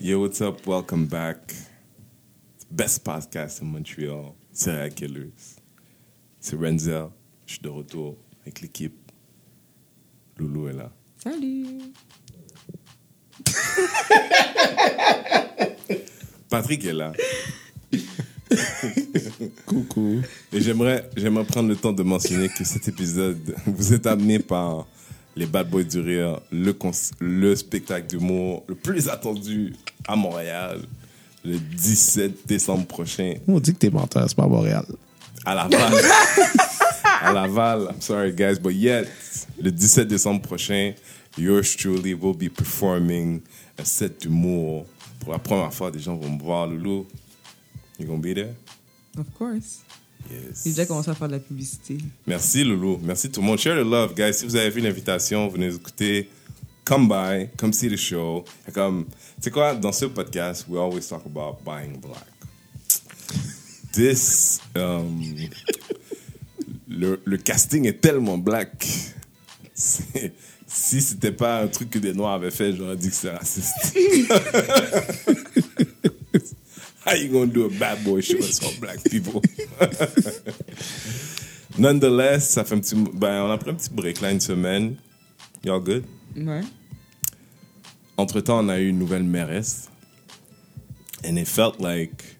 Yo, what's up? Welcome back. Best podcast in Montreal. Serial Killers. C'est Renzel. Je suis de retour avec l'équipe. Loulou est là. Salut. Patrick est là. Coucou. Et j'aimerais, j'aimerais prendre le temps de mentionner que cet épisode vous est amené par les Bad Boys du Rire, le, le spectacle d'humour le plus attendu à Montréal, le 17 décembre prochain, On dit que t'es menteur, c'est pas à Montréal. à Laval. à Laval, I'm sorry guys, but yet, le 17 décembre prochain, yours truly will be performing un set d'humour. Pour la première fois, des gens vont me voir, Loulou. You gonna be there? Of course. Yes. J'ai déjà commencé à faire de la publicité. Merci Loulou, merci tout le monde. Share the love, guys. Si vous avez vu l'invitation, venez écouter. Come by, come see the show. Comme, tu sais quoi, dans ce podcast, we always talk about buying black. This, um, le, le casting est tellement black. C'est- Si c'était pas un truc que des noirs avaient fait, j'aurais dit que c'est raciste. How you gonna do a bad boy show all black people? Nonetheless, ça fait un petit, ben, on a pris un petit break là une semaine. Y'all good? Ouais. Entre temps, on a eu une nouvelle mairesse. And it felt like,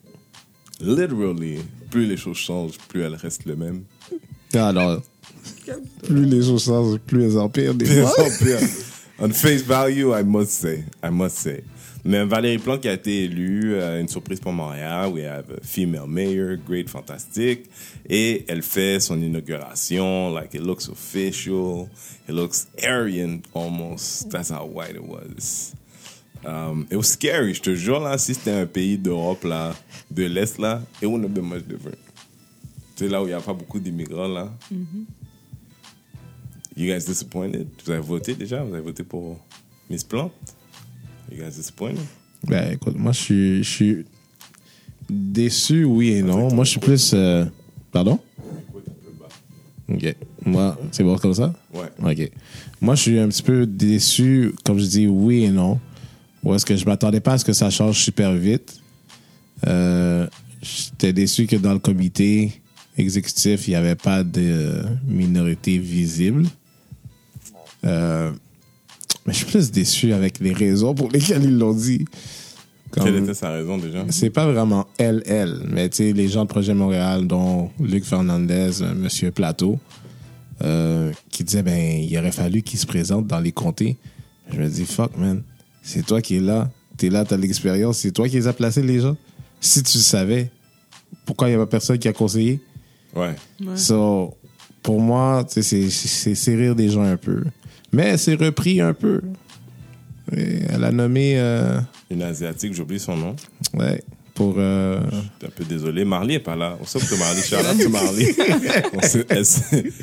literally, plus les choses changent, plus elles restent les mêmes. Alors, plus les choses changent, plus elles empirent des fois. en pire. On face value, I must say. I must say. Mais Valérie Plante qui a été élue, euh, une surprise pour Montréal. We have a female mayor, great, fantastique. Et elle fait son inauguration, like it looks official. It looks Aryan almost. That's how white it was. Um, it was scary, je te jure, là, si c'était un pays d'Europe, là, de l'Est, là, it wouldn't have been much different. Sais, là où il n'y a pas beaucoup d'immigrants, là. You guys disappointed? Vous avez voté déjà? Vous avez voté pour Miss Plante? You guys disappointed? Ben, écoute, moi, je suis, je suis déçu, oui et non. Moi, je suis plus. euh, Pardon? Ok. Moi, c'est bon comme ça? Ouais. Ok. Moi, je suis un petit peu déçu, comme je dis, oui et non. Ou est-ce que je m'attendais pas à ce que ça change super vite? Euh, J'étais déçu que dans le comité exécutif, il n'y avait pas de minorité visible. Euh, mais je suis plus déçu avec les raisons pour lesquelles ils l'ont dit. Comme- Quelle était sa raison déjà? c'est pas vraiment elle, elle, mais tu sais, les gens de Projet Montréal, dont Luc Fernandez, euh, Monsieur Plateau, euh, qui disaient, ben, il aurait fallu qu'il se présente dans les comtés. Je me dis, fuck, man, c'est toi qui es là, t'es là, t'as l'expérience, c'est toi qui les as placés, les gens. Si tu le savais, pourquoi il y avait personne qui a conseillé? Ouais. Ouais. So, pour moi, tu sais, c'est- c'est c'est rire des gens un peu. Mais c'est repris un peu. Et elle a nommé, euh, Une Asiatique, j'oublie son nom. ouais, pour... euh, Je suis un peu désolé. Marley est pas là. On sait que Marley, to Marley. Se- elle, se,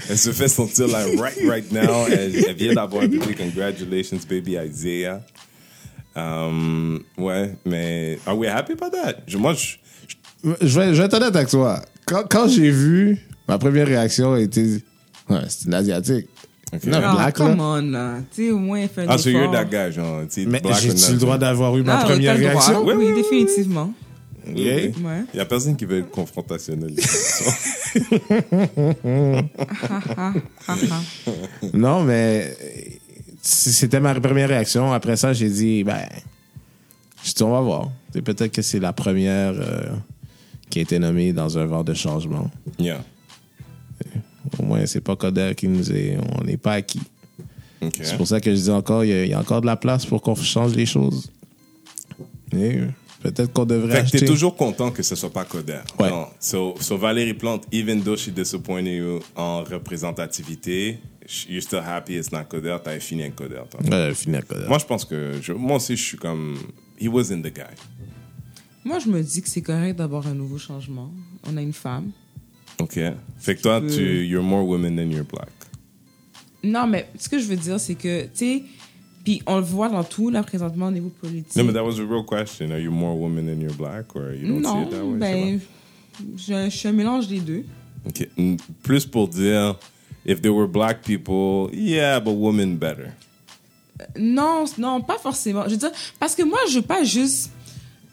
elle se fait sentir là right, right now. Elle, elle vient d'avoir un bébé. Congratulations, baby Isaiah. Um, ouais, mais are we happy about that? Je- moi, je, je- Je vais, je vais être honnête avec toi. Quand, quand j'ai vu, ma première réaction a été Ouais, c'est une Asiatique. Non, Ah, black, come là. on, là. Tu sais, au moins, fais un Ah, so you're that guy, genre. Mais j'ai-tu le droit d'avoir eu ma Ah, première droit. réaction? Oui, Oui, oui, oui. définitivement. Ok. Ouais. Il y a personne qui veut être confrontationnel. Non, mais c'était ma première réaction. Après ça, j'ai dit, ben, je dis, on va voir. C'est Peut-être que c'est la première euh, qui a été nommée dans un vent de changement. yeah. Au moins, c'est pas Coder qui nous est. On n'est pas acquis. C'est pour ça que je dis encore, il y, a- il y a encore de la place pour qu'on change les choses. Et peut-être qu'on devrait Fait acheter. t'es toujours content que ce soit pas Coder. Ouais. Non. So, so Valérie Plante, even though she disappointed you en représentativité, you're still happy it's not Coder, t'avais fini avec Coder. Ouais, finir Coder. Moi, je pense que, je- moi aussi, je suis comme, he wasn't the guy. Moi, je me dis que c'est correct d'avoir un nouveau changement. On a une femme. Ok. Fait que toi, peux- tu, you're more women than you're black. Non, mais ce que je veux dire, c'est que, tu sais, puis on le voit dans tout, là, présentement, au niveau politique. No, but that was a real question. Are you more women than you're black, or you don't see non, it that way? Ben, je, je suis un mélange des deux. Ok. Plus pour dire, if there were black people, yeah, but women better. Non, non, pas forcément. Je veux dire, parce que moi, je veux pas juste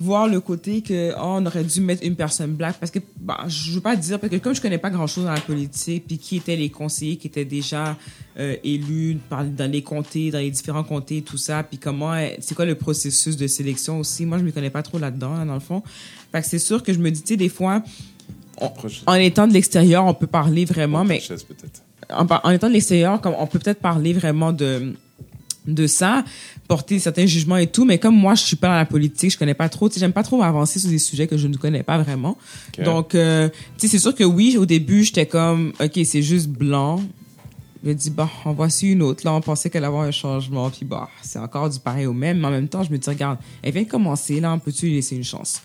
voir le côté que oh, on aurait dû mettre une personne black parce que bah, je veux pas dire parce que comme je connais pas grand chose dans la politique puis qui étaient les conseillers qui étaient déjà euh, élus par, dans les comtés dans les différents comtés tout ça puis comment c'est quoi le processus de sélection aussi? Moi je me connais pas trop là-dedans hein, dans le fond. Fait que c'est sûr que je me dis tu sais des fois on- en étant de l'extérieur on peut parler vraiment mais Chaise, en, en étant de l'extérieur, comme on peut peut-être parler vraiment de de ça, porter certains jugements et tout, mais comme moi je suis pas dans la politique, je connais pas trop, tu sais, j'aime pas trop avancer sur des sujets que je ne connais pas vraiment. Donc, euh, tu sais, c'est sûr que oui, au début, j'étais comme, ok, c'est juste blanc. J'ai dit, bah, en voici une autre. Là, on pensait qu'elle allait avoir un changement, puis bah, c'est encore du pareil au même. Mais en même temps, je me dis, regarde, elle vient de commencer, là, on peut-tu lui laisser une chance?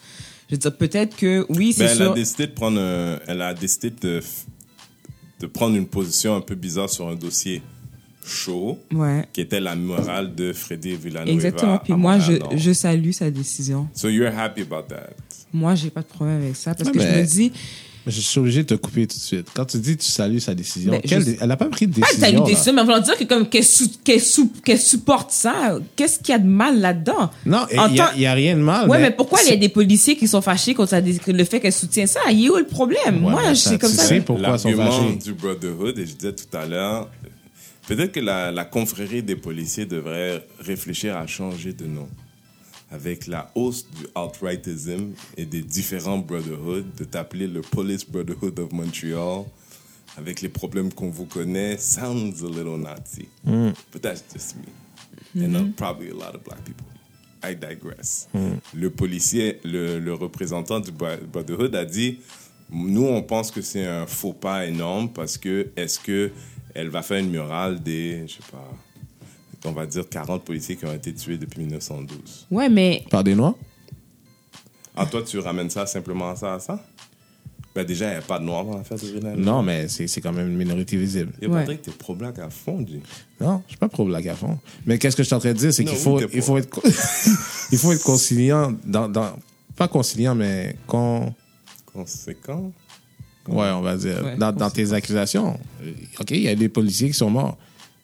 Je veux dire, peut-être que, oui, c'est Ben, elle sûr. a décidé de prendre elle a décidé de, de prendre une position un peu bizarre sur un dossier chaud Ouais. qui était la morale de Freddy Villanueva. Exactement. Puis moi, je, je salue sa décision. So you're happy about that? Moi, j'ai pas de problème avec ça parce que je me dis, Je suis obligé de te couper tout de suite. Quand tu dis tu salues sa décision, Ben, je- elle n'a pas pris de pas décision. une là. décision, mais en voulant dire que comme qu'elle sou- qu'elle supporte ça, qu'est-ce qu'il y a de mal là-dedans? Non, il n'y a, y a rien de mal. Ouais, mais pourquoi il y a des policiers qui sont fâchés contre sa le fait qu'elle soutient ça? Il est où le problème Ouais, Moi, c'est ça, comme tu ça. sais pourquoi ils sont fâchés. du Brotherhood, et je disais tout à l'heure, peut-être que la, la confrérie des policiers devrait réfléchir à changer de nom. Avec la hausse du alt-rightism et des différents Brotherhoods, de t'appeler le Police Brotherhood of Montreal, avec les problèmes qu'on vous connaît, sounds a little Nazi. But that's just me. And uh, probably a lot of black people. I digress. Le policier, le, le représentant du Bro- Brotherhood a dit Nous, on pense que c'est un faux pas énorme parce que est-ce que elle va faire une murale des, je sais pas, on va dire 40 policiers qui ont été tués depuis 1912 Ouais, mais Par des noirs? Ah, toi, tu ramènes ça simplement à ça, à ça? Ben, déjà, il n'y a pas de noir dans l'affaire de. Non, mais c'est c'est quand même une minorité visible. Et Ouais. Patrick, t'es pro-black à fond, G. Non, je suis pas pro-black à fond. Mais qu'est-ce que je suis en train de dire, c'est qu'il faut, il faut être, il faut être conciliant dans, dans, pas conciliant, mais con, Conséquent. Ouais, on va dire, Ouais, dans, dans tes accusations. Euh, OK, il y a des policiers qui sont morts.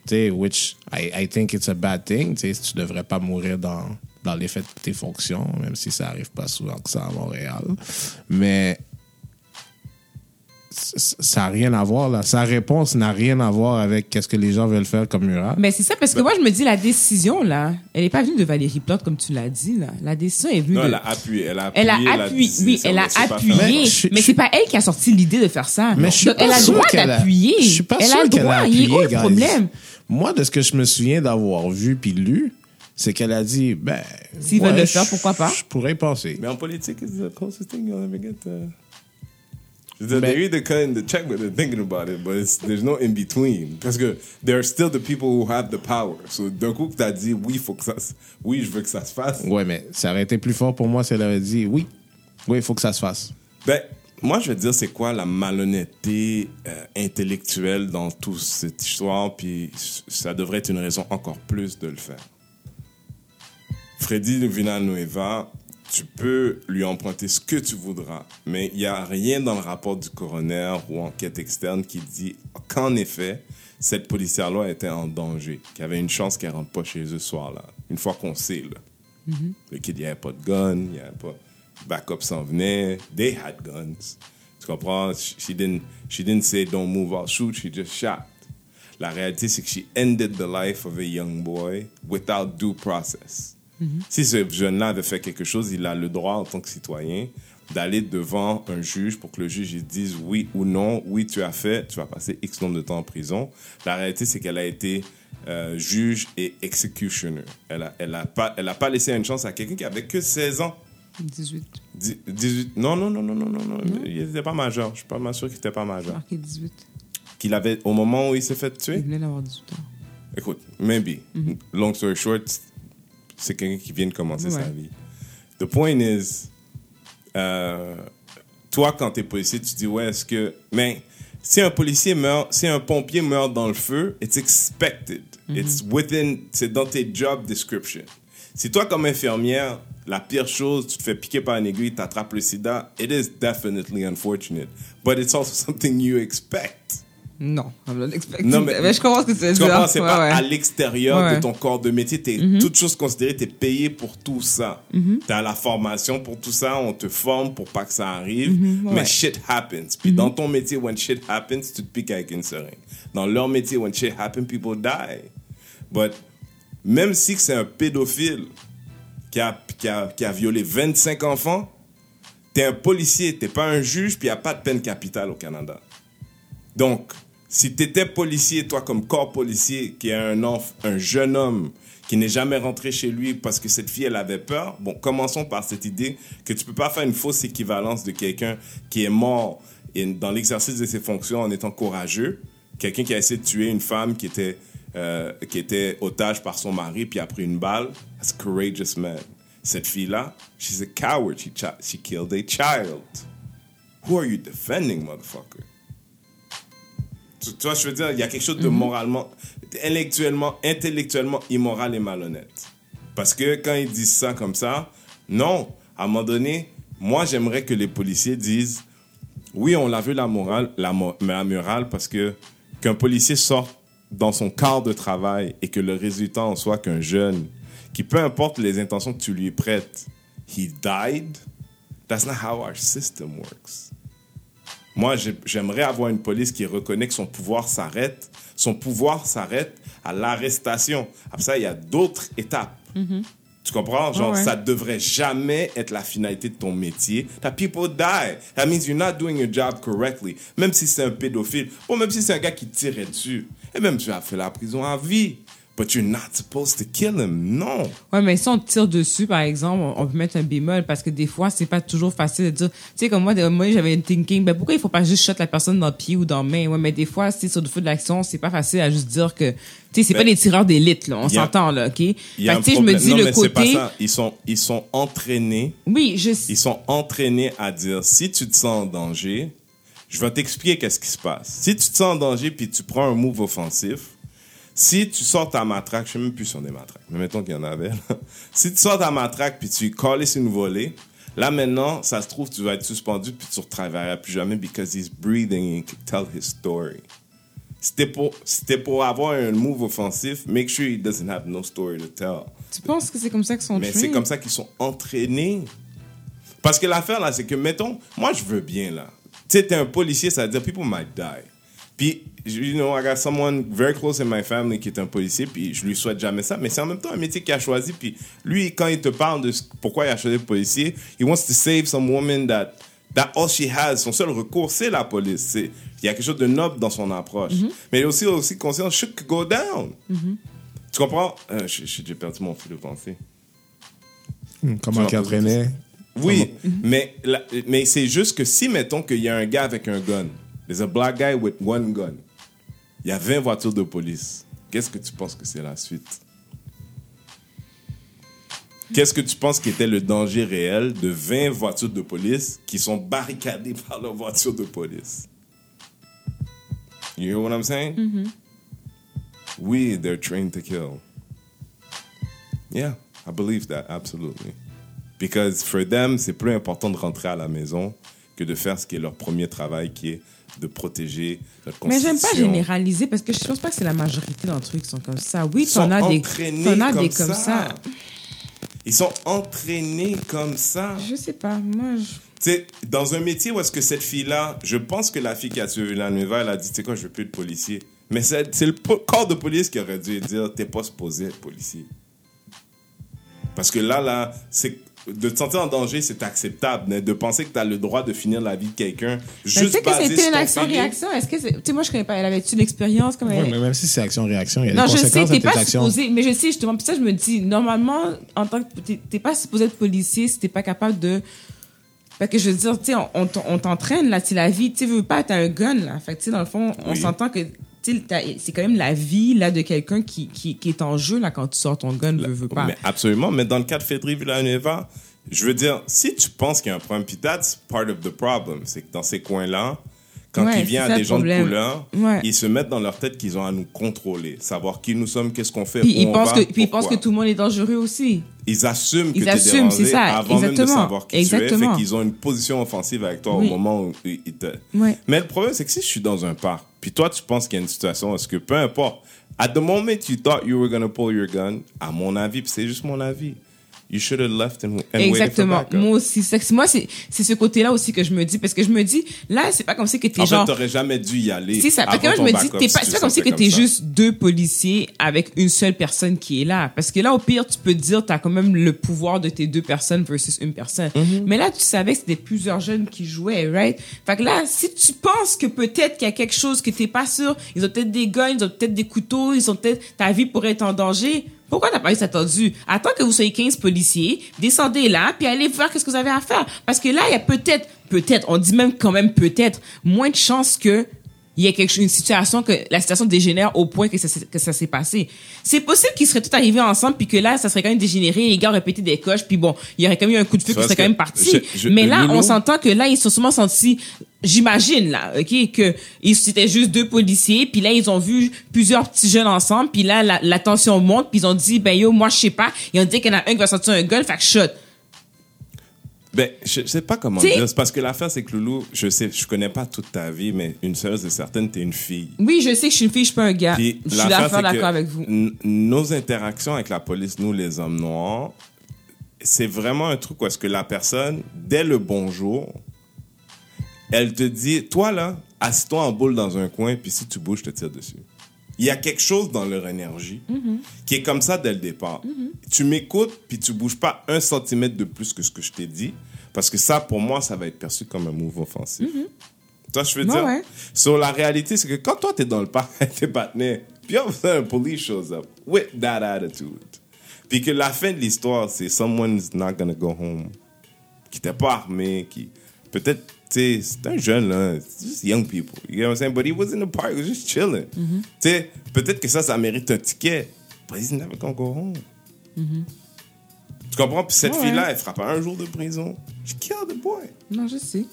Tu sais, which I, I think it's a bad thing. Tu sais, tu devrais pas mourir dans, dans l'effet de tes fonctions, même si ça arrive pas souvent que ça à Montréal. Mais ça n'a rien à voir, là. Sa réponse n'a rien à voir avec qu'est-ce que les gens veulent faire comme mural. mais c'est ça parce que moi je me dis la décision là, elle est pas venue de Valérie Plante comme tu l'as dit là. La décision est venue Non, de elle a appuyé. Elle a appuyé. Elle a la appuyé, oui, elle a appuyé, Mais mais, je- je- c'est pas elle qui a sorti l'idée de faire ça. Mais je suis Donc, pas elle a le sûr droit qu'elle a- d'appuyer. Je suis pas elle sûr a le qu'elle a droit. Il est où appuyé, le guys. problème Moi, de ce que je me souviens d'avoir vu puis lu, c'est qu'elle a dit, ben. S'ils ouais, veulent le faire, pourquoi pas? Je pourrais y penser. Mais en politique, it's the closest thing you'll ever get. Veux Mais- they're either cutting the check, but they're thinking about it, but it's, there's no in between. Parce que there are still the people who have the power. So d'un coup t'as dit oui, faut que ça, se- oui, je veux que ça se fasse. Ouais, mais ça aurait été plus fort pour moi si elle avait dit, oui, oui, il faut que ça se fasse. Ben, moi, je vais te dire, c'est quoi la malhonnêteté euh, intellectuelle dans toute cette histoire, puis ça devrait être une raison encore plus de le faire. Freddy Villanueva, tu peux lui emprunter ce que tu voudras, mais il n'y a rien dans le rapport du coroner ou enquête externe qui dit qu'en effet, cette policière-là était en danger, qu'il y avait une chance qu'elle rentre pas chez eux ce soir-là. Une fois qu'on sait, là. Le kid, il n'y avait pas de gun, il n'y avait pas. Backup s'en venait. They had guns. Tu comprends? She didn't, she didn't say don't move, I'll shoot. She just shot. La réalité, c'est que she ended the life of a young boy without due process. Si ce jeune-là avait fait quelque chose, il a le droit, en tant que citoyen, d'aller devant un juge pour que le juge il dise oui ou non, oui, tu as fait, tu vas passer X nombre de temps en prison. La réalité, c'est qu'elle a été euh, juge et executioner. Elle a, elle, a pas, elle a pas laissé une chance à quelqu'un qui avait que 16 ans. 18. Dix- 18. Non, non, non, non, non, non, non. Il n'était pas majeur. Je suis pas mal sûr qu'il n'était pas majeur. Marqué 18. Qu'il avait, au moment où il s'est fait tuer, Il venait d'avoir 18 ans. Écoute, maybe. Long story short, c'est quelqu'un qui vient de commencer Ouais. sa vie. The point is, euh, toi, quand t'es policier, tu dis, ouais, est-ce que. Mais si un policier meurt, si un pompier meurt dans le feu, it's expected. It's within. C'est dans tes job description. Si toi, comme infirmière, la pire chose, tu te fais piquer par une aiguille, t'attrapes le sida, it is definitely unfortunate. But it's also something you expect. Non, I'm not expecting Non, mais- je comprends ce que veux Tu comprends? C'est Ouais, pas ouais. à l'extérieur Ouais. Mhm. de ton corps de métier. T'es toute chose considérée, t'es payé pour tout ça. T'as la formation pour tout ça. On te forme pour pas que ça arrive. Mhm. Mais shit happens. Puis dans ton métier, when shit happens, tu te piques avec une seringue. Dans leur métier, when shit happens, people die. But même si c'est un pédophile qui a, qui a, qui a violé 25 enfants, t'es un policier, t'es pas un juge, puis il n'y a pas de peine capitale au Canada. Donc, si tu étais policier, toi, comme corps policier, qui est un, enf- un jeune homme qui n'est jamais rentré chez lui parce que cette fille, elle avait peur, bon, commençons par cette idée que tu peux pas faire une fausse équivalence de quelqu'un qui est mort in- dans l'exercice de ses fonctions en étant courageux, quelqu'un qui a essayé de tuer une femme qui était, euh, qui était otage par son mari puis a pris une balle. That's courageous man. Cette fille-là, she's a coward. She, she killed a child. Who are you defending, motherfucker? Tu, tu vois, je veux dire, il y a quelque chose de moralement, intellectuellement, intellectuellement immoral et malhonnête. Parce que quand ils disent ça comme ça, non, à un moment donné, moi j'aimerais que les policiers disent, oui, on l'a vu la morale, la, la morale, parce que qu'un policier sorte dans son quart de travail et que le résultat en soit qu'un jeune, qui peu importe les intentions que tu lui prêtes, he died, that's not how our system works. Moi, j'ai- j'aimerais avoir une police qui reconnaît que son pouvoir s'arrête. Son pouvoir s'arrête à l'arrestation. Après ça, il y a d'autres étapes. Tu comprends? Genre, ouais. ça devrait jamais être la finalité de ton métier. That people die. That means you're not doing your job correctly. Même si c'est un pédophile, ou même si c'est un gars qui tirait dessus. Et même tu as fait la prison à vie. But you're not supposed to kill him. Non. Ouais, mais si on tire dessus, par exemple, on- peut mettre un bémol parce que des fois, c'est pas toujours facile de dire. Tu sais, comme moi, moi j'avais une thinking, ben pourquoi il faut pas juste shot la personne dans le pied ou dans la main? Ouais, mais des fois, c'est sur le feu de l'action, c'est pas facile à juste dire que. Tu sais, c'est pas des tireurs d'élite, là. On s'entend, là, OK? Tu sais, je me dis non, le mais c'est pas côté. ça. Ils sont, ils sont entraînés Oui, je ils sont entraînés à dire si tu te sens en danger, je vais t'expliquer qu'est-ce qui se passe. Si tu te sens en danger puis tu prends un move offensif, si tu sors ta matraque, je sais même plus si on est matraque, mais mettons qu'il y en avait. là. Si tu sors ta matraque puis tu colles une volée, là maintenant, ça se trouve, tu vas être suspendu puis tu ne retravailleras plus jamais because he's breathing and can tell his story. C'était pour, c'était pour avoir un move offensif, make sure he doesn't have no story to tell. Tu penses que c'est comme ça qu'ils sont Mais c'est comme ça qu'ils sont entraînés. Parce que l'affaire, là, c'est que, mettons, moi, je veux bien, là. Tu sais, t'es un policier, ça veut dire people might die. Puis, you know, I got someone very close in my family qui est un policier, puis je lui souhaite jamais ça, mais c'est en même temps un métier qu'il a choisi. Puis, lui, quand il te parle de pourquoi il a choisi le policier, he wants to save some woman that, that all she has, son seul recours, c'est la police. C'est- Il y a quelque chose de noble dans son approche. Mais il est aussi, aussi conscient, shit could go down. Tu comprends? Euh, j'ai perdu mon fil de pensée. Comment Tu qu'il entraînait Oui, mais, la- mais c'est juste que si, mettons qu'il y a un gars avec un gun, there's a black guy with one gun, il y a 20 voitures de police, qu'est-ce que tu penses que c'est la suite? Qu'est-ce que tu penses qui était le danger réel de 20 voitures de police qui sont barricadées par leurs voitures de police? You hear what I'm saying? We, they're trained to kill. Yeah, I believe that, absolutely. Because for them, c'est plus important de rentrer à la maison que de faire ce qui est leur premier travail, qui est de protéger notre Mais j'aime pas constitution. généraliser parce que je pense pas que c'est la majorité d'entre eux qui sont comme ça. Oui, t'en as des, t'en as comme, des comme ça. ça. Ils sont entraînés comme ça. Je sais pas, moi, je... Tu sais, dans un métier où est-ce que cette fille-là, je pense que la fille qui a tué la nouvelle, elle a dit, tu sais quoi, je veux plus de policier. Mais c'est le corps de police qui aurait dû dire, t'es pas supposé être policier. Parce que là, là, c'est de te sentir en danger, c'est acceptable. Mais de penser que tu as le droit de finir la vie de quelqu'un juste sais que c'était une action-réaction. Est-ce que. Tu sais, moi, je connais pas. Elle avait-tu l'expérience comme elle... mais même si c'est action-réaction, il y a Non, des je sais, conséquences à t'es pas actions. supposé, mais je sais justement, puis ça, je me dis, normalement, en tant que, t'es, pas supposé être policier si t'es pas capable de, parce que je veux dire, tu sais, on, on t'en- on t'entraîne, là, c'est la vie, tu veux pas, t'as un gun, là. Fait que, tu sais, dans le fond, on Oui. s'entend que, c'est quand même la vie, là, de quelqu'un qui, qui, qui est en jeu, là, quand tu sors ton gun, veux, veux pas. Mais absolument. Mais dans le cas de Fédri Villanueva, je veux dire, si tu penses qu'il y a un problème, puis that's part of the problem, c'est que dans ces coins-là, quand Ouais, il vient à des gens de couleur, Ouais. ils se mettent dans leur tête qu'ils ont à nous contrôler, savoir qui nous sommes, qu'est-ce qu'on fait, Puis où ils on pensent va, que, puis ils pensent que tout le monde est dangereux aussi. Ils assument que Ils assument, dérangé ça, avant même de exactement, savoir qui tu es. exactement. Fait qu'ils ont une position offensive avec toi Oui. au moment où ils te... Ouais. Mais le problème, c'est que si je suis dans un parc, puis toi, tu penses qu'il y a une situation, est-ce que peu importe, at the moment you thought you were going to pull your gun, à mon avis, puis c'est juste mon avis, you should have left and, and waited for Exactement. Moi aussi, c'est moi c'est c'est ce côté-là aussi que je me dis parce que je me dis là c'est pas comme si que t'es En genre fait, t'aurais jamais dû y aller. c'est ça. Parce que moi, je me dis, si pas, c'est pas comme si que t'es juste deux policiers avec une seule personne qui est là. Parce que là, au pire, tu peux te dire, t'as quand même le pouvoir de tes deux personnes versus une personne. Mm-hmm. Mais là, tu savais que c'était plusieurs jeunes qui jouaient, right? Fait que là, si tu penses que peut-être qu'il y a quelque chose que t'es pas sûr, ils ont peut-être des guns, ils ont peut-être des couteaux, ils ont peut-être, ta vie pourrait être en danger. Pourquoi t'as pas juste attendu? Attends que vous soyez 15 policiers, descendez là, puis allez voir qu'est-ce que vous avez à faire. Parce que là, il y a peut-être, peut-être, on dit même quand même peut-être, moins de chances que il y a quelque chose, une situation que la situation dégénère au point que ça, s'est- que ça s'est passé. C'est possible qu'ils seraient tous arrivés ensemble puis que là, ça serait quand même dégénéré, les gars auraient pété des coches puis bon, il y aurait quand même eu un coup de feu qui serait quand même parti. je- je- Mais là, on s'entend que là, ils se sont sûrement sentis, j'imagine là, ok, que c'était juste deux policiers puis là, ils ont vu plusieurs petits jeunes ensemble puis là, la, la tension monte puis ils ont dit, ben yo, moi je sais pas. Ils ont dit qu'il y en a un qui va sortir un gun, fait que shot. Ben, je je sais pas comment T'sais- dire. C'est parce que l'affaire, c'est que Loulou, je sais, je connais pas toute ta vie, mais une chose est certaine, t'es une fille. Oui, je sais que je suis une fille, je suis pas un gars. Puis je suis d'accord, c'est avec vous. Nos interactions avec la police, nous, les hommes noirs, c'est vraiment un truc où est-ce que la personne, dès le bonjour, elle te dit, toi là, assis-toi en boule dans un coin, puis si tu bouges, je te tire dessus. Il y a quelque chose dans leur énergie qui est comme ça dès le départ. Tu m'écoutes, puis tu bouges pas un centimètre de plus que ce que je t'ai dit, parce que ça, pour moi, ça va être perçu comme un move offensif. Toi, je veux dire? ouais. So, la réalité, c'est que quand toi, t'es dans le parc avec tes partenaires, puis of a sudden, police shows up with that attitude. Puis que la fin de l'histoire, c'est someone's not gonna go home. Qui n'était pas armé, qui. Peut-être, c'est un jeune, là. C'est just young people. You know what I'm saying? But he was in the park, he was just chilling. Mm-hmm. Tu sais, peut-être que ça, ça mérite un ticket. But he's never gonna go home. Tu comprends? Puis cette Ouais. fille-là, elle fera pas un jour de prison. She killed the boy. Non, je sais.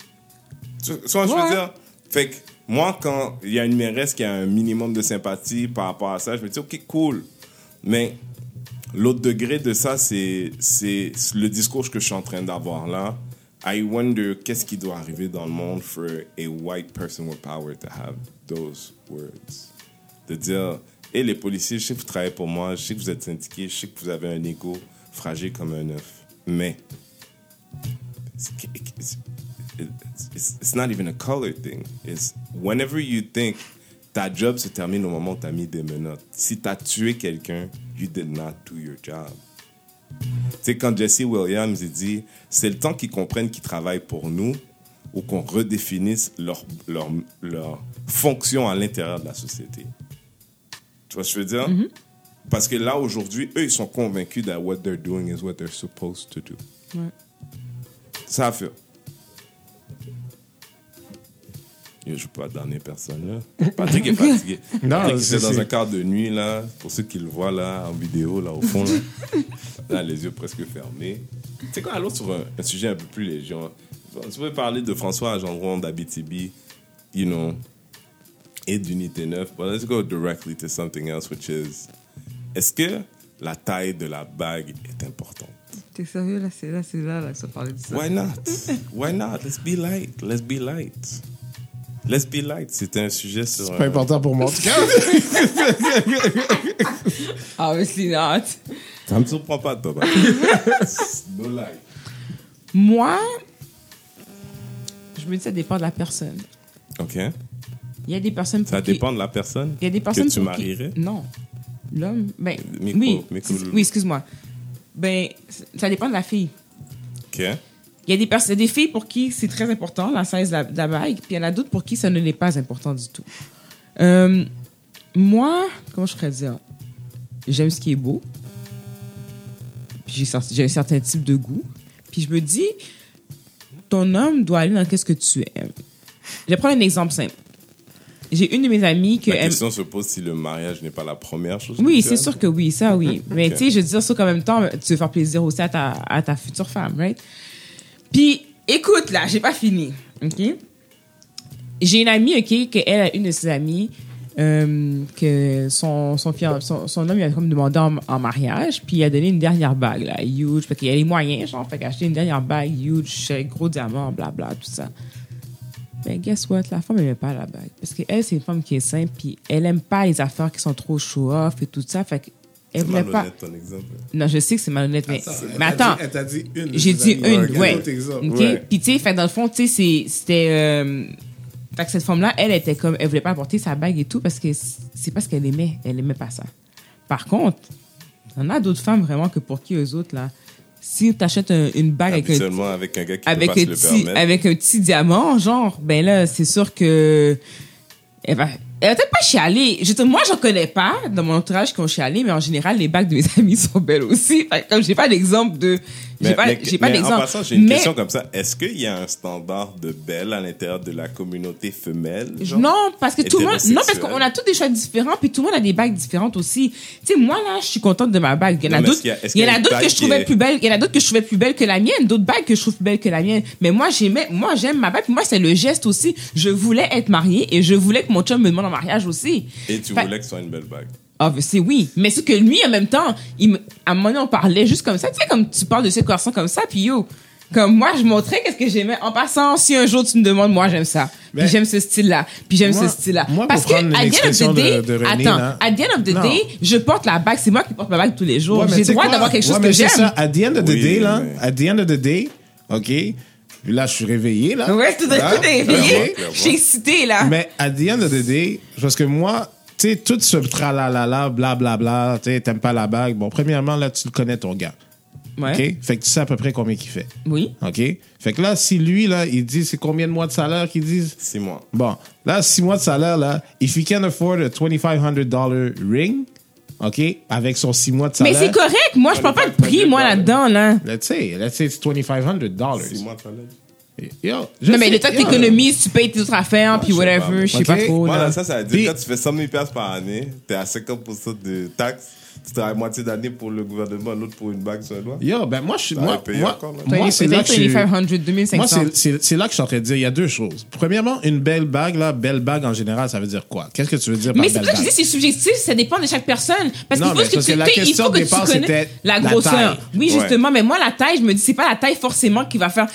Tu vois je veux dire? Fait que moi, quand il y a une mairesse qui a un minimum de sympathie par rapport à ça, je me dis, OK, cool. Mais l'autre degré de ça, c'est c'est le discours que je suis en train d'avoir là. I wonder qu'est-ce qui doit arriver dans le monde for a white person with power to have those words. De dire, hé les policiers, je sais que vous travaillez pour moi, je sais que vous êtes syndiqués, je sais que vous avez un ego fragile comme un œuf. Mais it's, it's, it's not even a color thing. It's whenever you think ta job se termine au moment où tu as mis des menottes. Si tu as tué quelqu'un, you did not do your job. Tu sais, quand Jesse Williams il dit c'est le temps qu'ils comprennent qu'ils travaillent pour nous ou qu'on redéfinisse leur, leur, leur fonction à l'intérieur de la société. Tu vois ce que je veux dire? Parce que là, aujourd'hui, eux, ils sont convaincus that what they're doing is what they're supposed to do. Ouais. Ça a fait. Je ne veux pas donner personne, là. Patrick est fatigué. Non, Patrick, c'est- dans un quart de nuit, là. Pour ceux qui le voient, là, en vidéo, là, au fond, là. là les yeux presque fermés. Tu sais quoi, allons sur un, un sujet un peu plus léger. Tu peux parler de François Gendron d'Abitibi, you know, et d'Unité 9. But let's go directly to something else, which is, est-ce que la taille de la bague est importante? T'es sérieux, là, c'est là, c'est là, là, ça parlait de ça. Why not? Why not? Let's be light. Let's be light. Let's be light. C'était un sujet sur. C'est pas important pour moi, en tout cas. Obviously not. Ça me surprend pas, toi. no light. Moi, je me dis ça dépend de la personne. Ok. Il y a des personnes pour Ça qui- dépend de la personne. Il y a des personnes que tu qui- marierais. Non. L'homme, ben, Micro- oui, micro- oui, excuse-moi. Ben, ça dépend de la fille. Ok. Il y a des personnes, des filles pour qui c'est très important la size de la, de la bague, puis il y en a d'autres pour qui ça ne l'est pas important du tout. Euh, moi, comment je pourrais dire, j'aime ce qui est beau. Puis J'ai un certain type de goût. Puis je me dis, ton homme doit aller dans qu'est-ce que tu aimes. Je vais prendre un exemple simple. J'ai une de mes amies que La aime- question se pose si le mariage n'est pas la première chose. oui, c'est sûr que oui, ça oui. Mais tu sais, je veux dire ça qu'en même temps, tu veux faire plaisir aussi à ta, à ta future femme, right? Puis, écoute, là, j'ai pas fini, OK? J'ai une amie, OK, que elle a une de ses amies, euh, que son, son, son, son homme lui a comme demandé en, mariage, puis il a donné une dernière bague, là, huge, parce qu'il y a les moyens, genre, fait qu'il a acheté une dernière bague huge, gros diamants, blabla, tout ça. Mais guess what? La femme n'aimait pas la bague. Parce qu'elle, c'est une femme qui est simple, puis elle aime pas les affaires qui sont trop show-off et tout ça. Fait C'est voulait pas. ton exemple. Non, je sais que c'est malhonnête, mais, elle mais attends. dit- Elle t'a dit une. J'ai dit une, ouais. exemple. OK? Ouais. Puis, tu sais, dans le fond, tu sais, c'était. Euh, fait que cette femme-là, elle était comme. Elle voulait pas porter sa bague et tout parce que c'est pas ce qu'elle aimait. Elle aimait pas ça. Par contre, il y en a d'autres femmes vraiment que pour qui eux autres, là, si tu achètes une bague avec un, avec un gars qui avec, peut un pas se le petit, permettre. avec un petit diamant, genre, ben là, c'est sûr que. Elle va. Elle peut-être pas chialer. Je moi, j'en connais pas dans mon entourage qui ont chialé, mais en général, les bagues de mes amis sont belles aussi. Que comme j'ai pas d'exemple de. J'ai Mais, pas, mais- pas d'exemple. En passant, j'ai une Mais- question comme ça. Est-ce qu'il y a un standard de belle à l'intérieur de la communauté femelle? genre? Non, parce que tout le monde, non, parce qu'on a tous des choix différents, puis tout le monde a des bagues différentes aussi. Tu sais, moi, là, je suis contente de ma bague. Il y en a d'autres, il y en a d'autres que je trouvais est- plus belles, il y en a d'autres que je trouvais plus belles que la mienne, d'autres bagues que je trouve plus belles que la mienne. Mais moi, j'aimais, moi, j'aime ma bague, puis moi, c'est le geste aussi. Je voulais être mariée et je voulais que mon chum me demande en mariage aussi. Et tu Fait- voulais que ce soit une belle bague? Ah, c'est oui. Mais c'est que lui, en même temps, il me- à un moment donné, on parlait juste comme ça. Tu sais, comme tu parles de ces corsons comme ça, puis yo, comme moi, je montrais qu'est-ce que j'aimais. En passant, si un jour tu me demandes, moi, j'aime ça. Puis j'aime ce style-là. Puis j'aime Moi- ce style-là. Parce que, at the end of the day, de- de René, attends, là- at the end of the Non. day, je porte la bague. C'est moi qui porte ma bague tous les jours. Ouais, J'ai le droit quoi? d'avoir quelque chose Ouais, que j'aime. ça, at the end of the Oui, day, là, mais- at the end of the day, OK, là, je suis réveillé, là. Ouais, tout à réveillé. Je suis excitée, là. Mais at the end of the day, parce que moi, tu sais, tout ce tralalala, blablabla, tu sais, t'aimes pas la bague. Bon, premièrement, là, tu le connais, ton gars. Ouais. OK? Fait que tu sais à peu près combien qu'il fait. Oui. OK? Fait que là, si lui, là, il dit c'est combien de mois de salaire qu'ils disent? Six mois. Bon, là, six mois de salaire, là, if he can afford a $2,500 ring, OK, avec son six mois de Mais salaire. c'est correct. Moi, je parle pas de prix, moi, là-dedans, là. Let's say, let's say it's $2,500. Six mois de salaire. Yo, je Non, mais sais, le temps que t'économises, tu payes tes autres affaires, puis je sais pas, whatever. Je sais Ok. pas trop, Voilà, là. ça, ça veut dire que quand tu fais 100 000 piastres par année, t'es à 50% de taxes, tu travailles moitié d'année pour le gouvernement, l'autre pour une bague sur le doigt. Yo, ben moi, je suis. Moi, moi, moi, c'est là que je suis. 2500, Moi, 2500. c'est- là que je suis en train de dire, il y a deux choses. Premièrement, une belle bague, là, belle bague en général, ça veut dire quoi? Qu'est-ce que tu veux dire par Mais c'est belle pour ça que je dis c'est subjectif, ça dépend de chaque personne. Parce Non, qu'il faut que tu que la question que c'était la grosseur. Oui, Ouais. justement, mais moi la taille, je me dis c'est pas la taille forcément qui va faire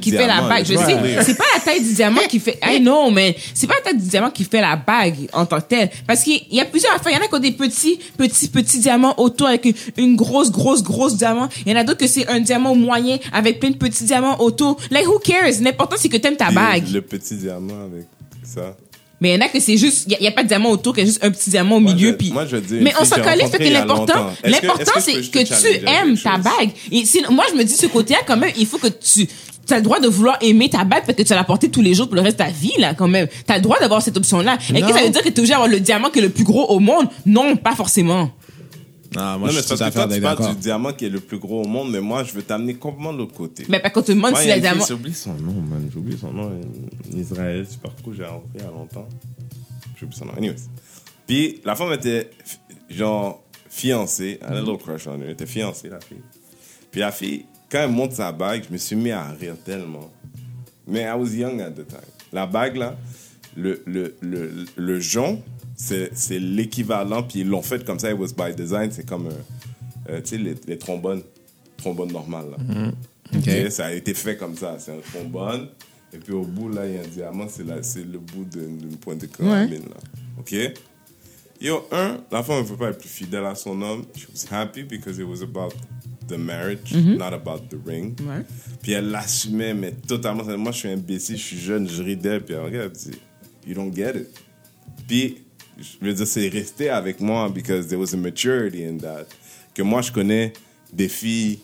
qui, fait la bague. Je sais, c'est pas la taille du diamant qui fait I know mais c'est pas la taille du diamant qui fait la bague en tant que telle parce qu'il y a plusieurs affaires, il y en a qui ont des petits petits petits diamants autour avec une, une grosse grosse grosse diamant. Il y en a d'autres que c'est un diamant moyen avec plein de petits diamants autour. Like who cares? L'important c'est que t'aimes ta bague. Le petit diamant avec ça. Mais il y en a que c'est juste, il n'y a, pas de diamant autour, qu'il y a juste un petit diamant au Moi, milieu. je- puis... moi, je dis, Mais on s'en calait, fait que l'important, l'important, que c'est que tu aimes ta bague. Et sinon, moi, je me dis, ce côté-là, quand même, il faut que tu, tu as le droit de vouloir aimer ta bague parce que tu vas la porter tous les jours pour le reste de ta vie, là, quand même. Tu as le droit d'avoir cette option-là. Et que ça veut dire que tu es obligé d'avoir le diamant qui est le plus gros au monde? Non, pas forcément. Ah, moi, Non, je mais suis tout à parce que toi, fait tu parles du diamant qui est le plus gros au monde, mais moi, je veux t'amener complètement de l'autre côté. Mais pas quand tu te demandes si le diamant. J'ai oublié son nom, man. J'ai oublié son nom. En Israël, super cool. J'ai rencontré il y a longtemps. J'ai oublié son nom. Anyways. Puis, la femme était, genre, fiancée. Elle a un little crush on her. Elle était fiancée, la fille. Puis, la fille, quand elle monte sa bague, je me suis mis à rire tellement. Mais I was young at the time. La bague, là, le, le, le, le jonc, c'est c'est l'équivalent, puis ils l'ont fait comme ça, it was by design, c'est comme, euh, euh, tu sais, les, les trombones, trombones normales, là. Ok, Ça a été fait comme ça, c'est un trombone, et puis au bout, là, il y a un diamant, c'est la- c'est le bout d'une pointe de carabine, là. Ok? Yo, un, la femme ne veut pas être plus fidèle à son homme. She was happy because it was about the marriage, not about the ring. Ouais. Puis elle l'assumait, mais totalement. Moi, je suis imbécile, je suis jeune, je ridais, puis elle regarde, elle dit, You don't get it. Puis, je veux dire, c'est resté avec moi because there was a maturity in that. Que moi, je connais des filles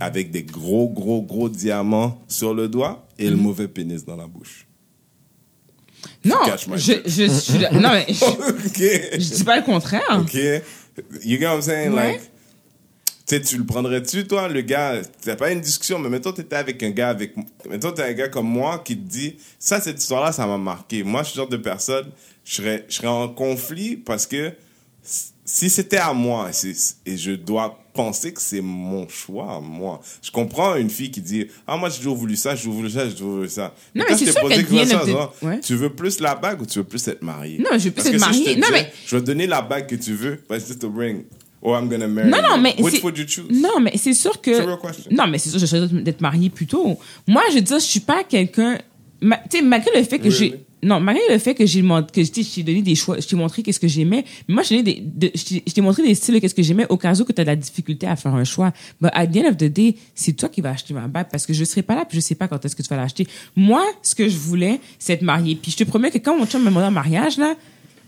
avec des gros, gros, gros diamants sur le doigt et le mauvais pénis dans la bouche. Non, je, je, je- non, mais je, dis pas le contraire. OK? You get what I'm saying? Ouais. Like, sais, tu le prendrais-tu, toi, le gars? C'est pas une discussion, mais mettons, t'étais avec un gars avec. Mettons, t'es un gars comme moi qui te dit, ça, cette histoire-là, ça m'a marqué. Moi, je suis le genre de personne, je serais, je serais en conflit parce que si c'était à moi et, je dois penser que c'est mon choix, moi. Je comprends une fille qui dit Ah, moi, j'ai toujours voulu ça, j'ai toujours voulu ça, j'ai toujours voulu ça. Non, quand mais c'est sûr posé ça, genre, ouais. Tu veux plus la bague ou tu veux plus être marié Non, je veux plus Parce être que si marié. je te Non, disais, mais- Je vais te donner la bague que tu veux, but it's just a ring. Or I'm gonna marry Non, non, mais Which c'est- would you choose? Non, mais c'est sûr que. C'est a real question. Non, mais c'est sûr que je choisis d'être mariée plutôt. Moi, je veux dire, je suis pas quelqu'un. ma- Tu sais, malgré le fait que Really? j'ai. Non, malgré le fait que j'ai que je t'ai donné des choix, je t'ai montré qu'est-ce que j'aimais. Mais moi, je t'ai de- je t'ai- montré des styles qu'est-ce que j'aimais au cas où que tu as de la difficulté à faire un choix. Mais à the end of the day, c'est toi qui vas acheter ma bague parce que je serai pas là puis je sais pas quand est-ce que tu vas l'acheter. Moi, ce que je voulais, c'est être mariée. Puis je te promets que quand mon chum m'a demandé en mariage, là,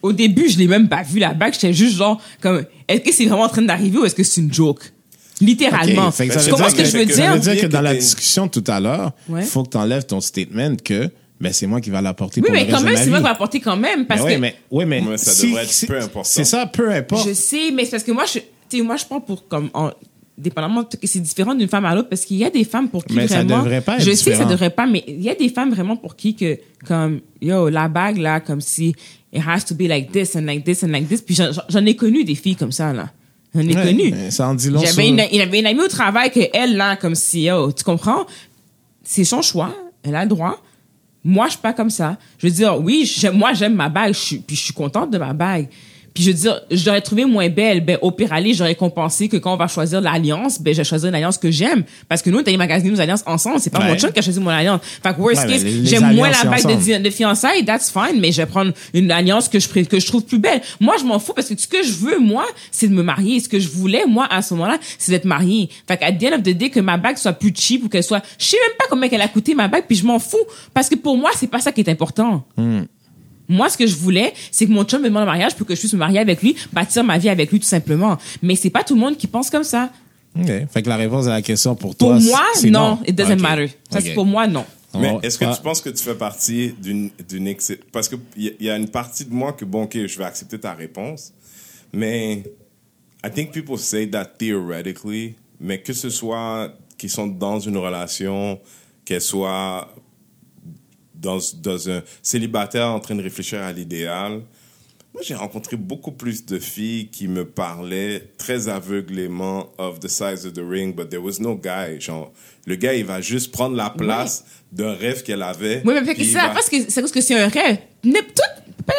au début, je l'ai même pas vu la bague. J'étais juste genre, comme, est-ce que c'est vraiment en train d'arriver ou est-ce que c'est une joke? Littéralement. Ok, fait que ça tu veut comprends dire ce que je veux que- Ça veut dire? dire que dans la discussion tout à l'heure, il Ouais. faut que tu enlèves ton statement que ben, c'est moi qui va l'apporter Oui, pour mais le quand reste même, de ma c'est moi qui va apporter quand même. Parce Ben oui, que mais, oui, mais ça si- devrait être si- peu important. C'est ça, peu importe. je sais, mais c'est parce que moi, je, tu sais, moi, je prends pour comme, en- dépendamment, que c'est différent d'une femme à l'autre parce qu'il y a des femmes pour qui Mais ça vraiment. devrait pas être je sais que ça devrait pas, mais il y a des femmes vraiment pour qui que, comme, yo, la bague, là, comme si, it has to be like this and like this and like this. Puis j'en- ai connu des filles comme ça, là. J'en ai Ouais, connu. ça en dit long sur- une, il avait une amie au travail que elle, là, comme si, yo, tu comprends? C'est son choix. Elle a le droit. Moi, je suis pas comme ça. Je veux dire, oui, moi, j'aime ma bague, je suis, puis je suis contente de ma bague. Puis je veux dire, je l'aurais trouvé moins belle. Ben, au pire aller, j'aurais compensé que quand on va choisir l'alliance, ben, je vais choisir une alliance que j'aime. Parce que nous, on a magasiné nos alliances ensemble. C'est pas Ouais. mon chum qui a choisi mon alliance. Fait que worst Ouais, case, j'aime moins la bague de, fiançailles, that's fine, mais je vais prendre une alliance que je, que je trouve plus belle. Moi, je m'en fous parce que ce que je veux, moi, c'est de me marier. Ce que je voulais, moi, à ce moment-là, c'est d'être mariée. Fait qu'à the end of the day, que ma bague soit plus cheap ou qu'elle soit, je sais même pas combien qu'elle a coûté ma bague, puis je m'en fous. Parce que pour moi, c'est pas ça qui est important. Moi, ce que je voulais, c'est que mon chum me demande en mariage pour que je puisse me marier avec lui, bâtir ma vie avec lui, tout simplement. Mais c'est pas tout le monde qui pense comme ça. OK. Fait que la réponse à la question pour Pour toi, moi, c'est non. It doesn't Ok. matter. Ça, c'est pour moi, non. Mais est-ce que ah, tu penses que tu fais partie d'une d'une ex- parce que il y, y a une partie de moi que bon ok je vais accepter ta réponse mais I think people say that theoretically mais que ce soit qu'ils sont dans une relation qu'elle soit dans, dans un célibataire en train de réfléchir à l'idéal. Moi j'ai rencontré beaucoup plus de filles qui me parlaient très aveuglément of the size of the ring but there was no guy. Genre le gars il va juste prendre la place d'un rêve qu'elle avait Oui, mais c'est ça, va- parce que c'est parce que c'est un rêve.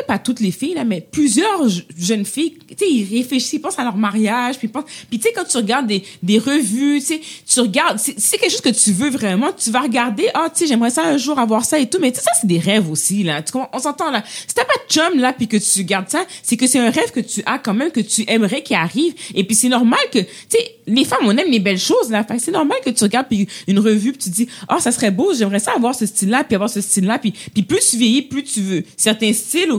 Pas toutes les filles, là, mais plusieurs je- jeunes filles, tu sais, ils réfléchissent, ils pensent à leur mariage, puis pensent, puis tu sais, quand tu regardes des, des revues, tu sais, tu regardes, c'est c'est quelque chose que tu veux vraiment, tu vas regarder, ah, tu sais, j'aimerais ça un jour avoir ça et tout, mais tu sais, ça, c'est des rêves aussi, là. Tu comprends? On s'entend, là. Si t'as pas de chum, là, puis que tu gardes ça, c'est que c'est un rêve que tu as quand même, que tu aimerais qu'il arrive, et puis c'est normal que, tu sais, les femmes, on aime les belles choses, là. Fait c'est normal que tu regardes puis une revue, puis tu dis, ah, ça serait beau, j'aimerais ça avoir ce style-là, puis avoir ce style-là, puis, puis plus tu vieillis, plus tu veux certains styles.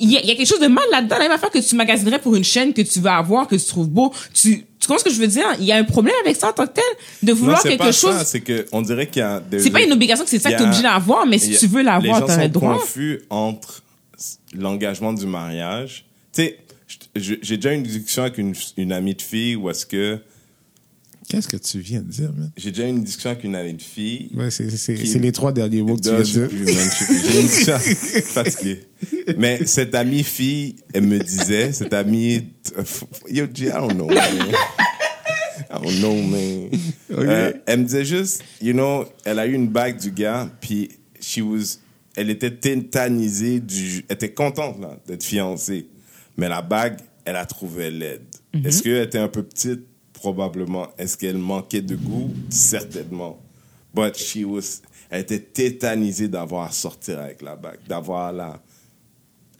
Il y a, il y a quelque chose de mal là-dedans, la même affaire que tu magasinerais pour une chaîne que tu vas avoir, que tu trouves beau. Tu, tu comprends ce que je veux dire? Il y a un problème avec ça en tant que tel, de vouloir quelque pas chose. c'est que on dirait qu'il y a C'est pas une obligation que c'est ça que t'es a- obligé d'avoir, mais si a- tu veux l'avoir, les gens t'as le sont droit. confus entre l'engagement du mariage tu sais j'ai déjà eu une discussion avec une, une amie de fille où est-ce que Qu'est-ce que tu viens de dire, man? j'ai déjà eu une discussion avec une amie de fille Ouais, c'est c'est- les trois derniers mots que tu viens de je dire. plus, man, J'ai une discussion fatigué. Mais cette amie fille, elle me disait, cette amie, yo, I don't know, man. I don't know, man. Euh, elle me disait juste, you know, elle a eu une bague du gars, puis she was, elle était tétanisée du, elle était contente, là, d'être fiancée. Mais la bague, elle la trouvait laide. Est-ce qu'elle était un peu petite? Probablement. Est-ce qu'elle manquait de goût? Certainement. But she was, elle était tétanisée d'avoir à sortir avec la bague, d'avoir la,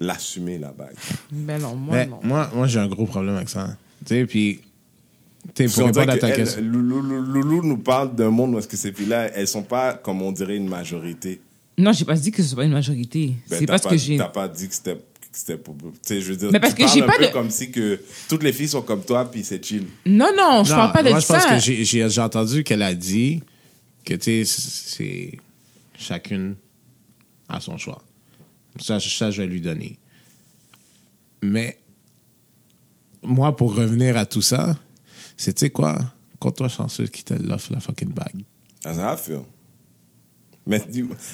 l'assumer la bague. Ben non, moi, Mais non. moi, moi j'ai un gros problème avec ça. Tu sais, puis. Parce pour répondre à ta que elle- question. Loulou, nous parle d'un monde où est-ce que ces filles-là, elles sont pas, comme on dirait, une majorité. Non, j'ai pas dit que ce soit une majorité. Ben, c'est t'as pas ce que j'ai. T'as pas dit que c'était, c'était pour, tu sais, je veux dire, Mais parce tu que j'ai pas de- comme si que toutes les filles sont comme toi puis c'est chill. Non, non, je Non, parle pas de moi, je pense ça. que j'ai- entendu qu'elle a dit que, tu sais, c'est chacune a son choix. Ça, ça, je vais lui donner. Mais moi, pour revenir à tout ça, c'est, tu sais quoi, compte-toi chanceux qui te l'offre la fucking bague. That's how I feel. Mais,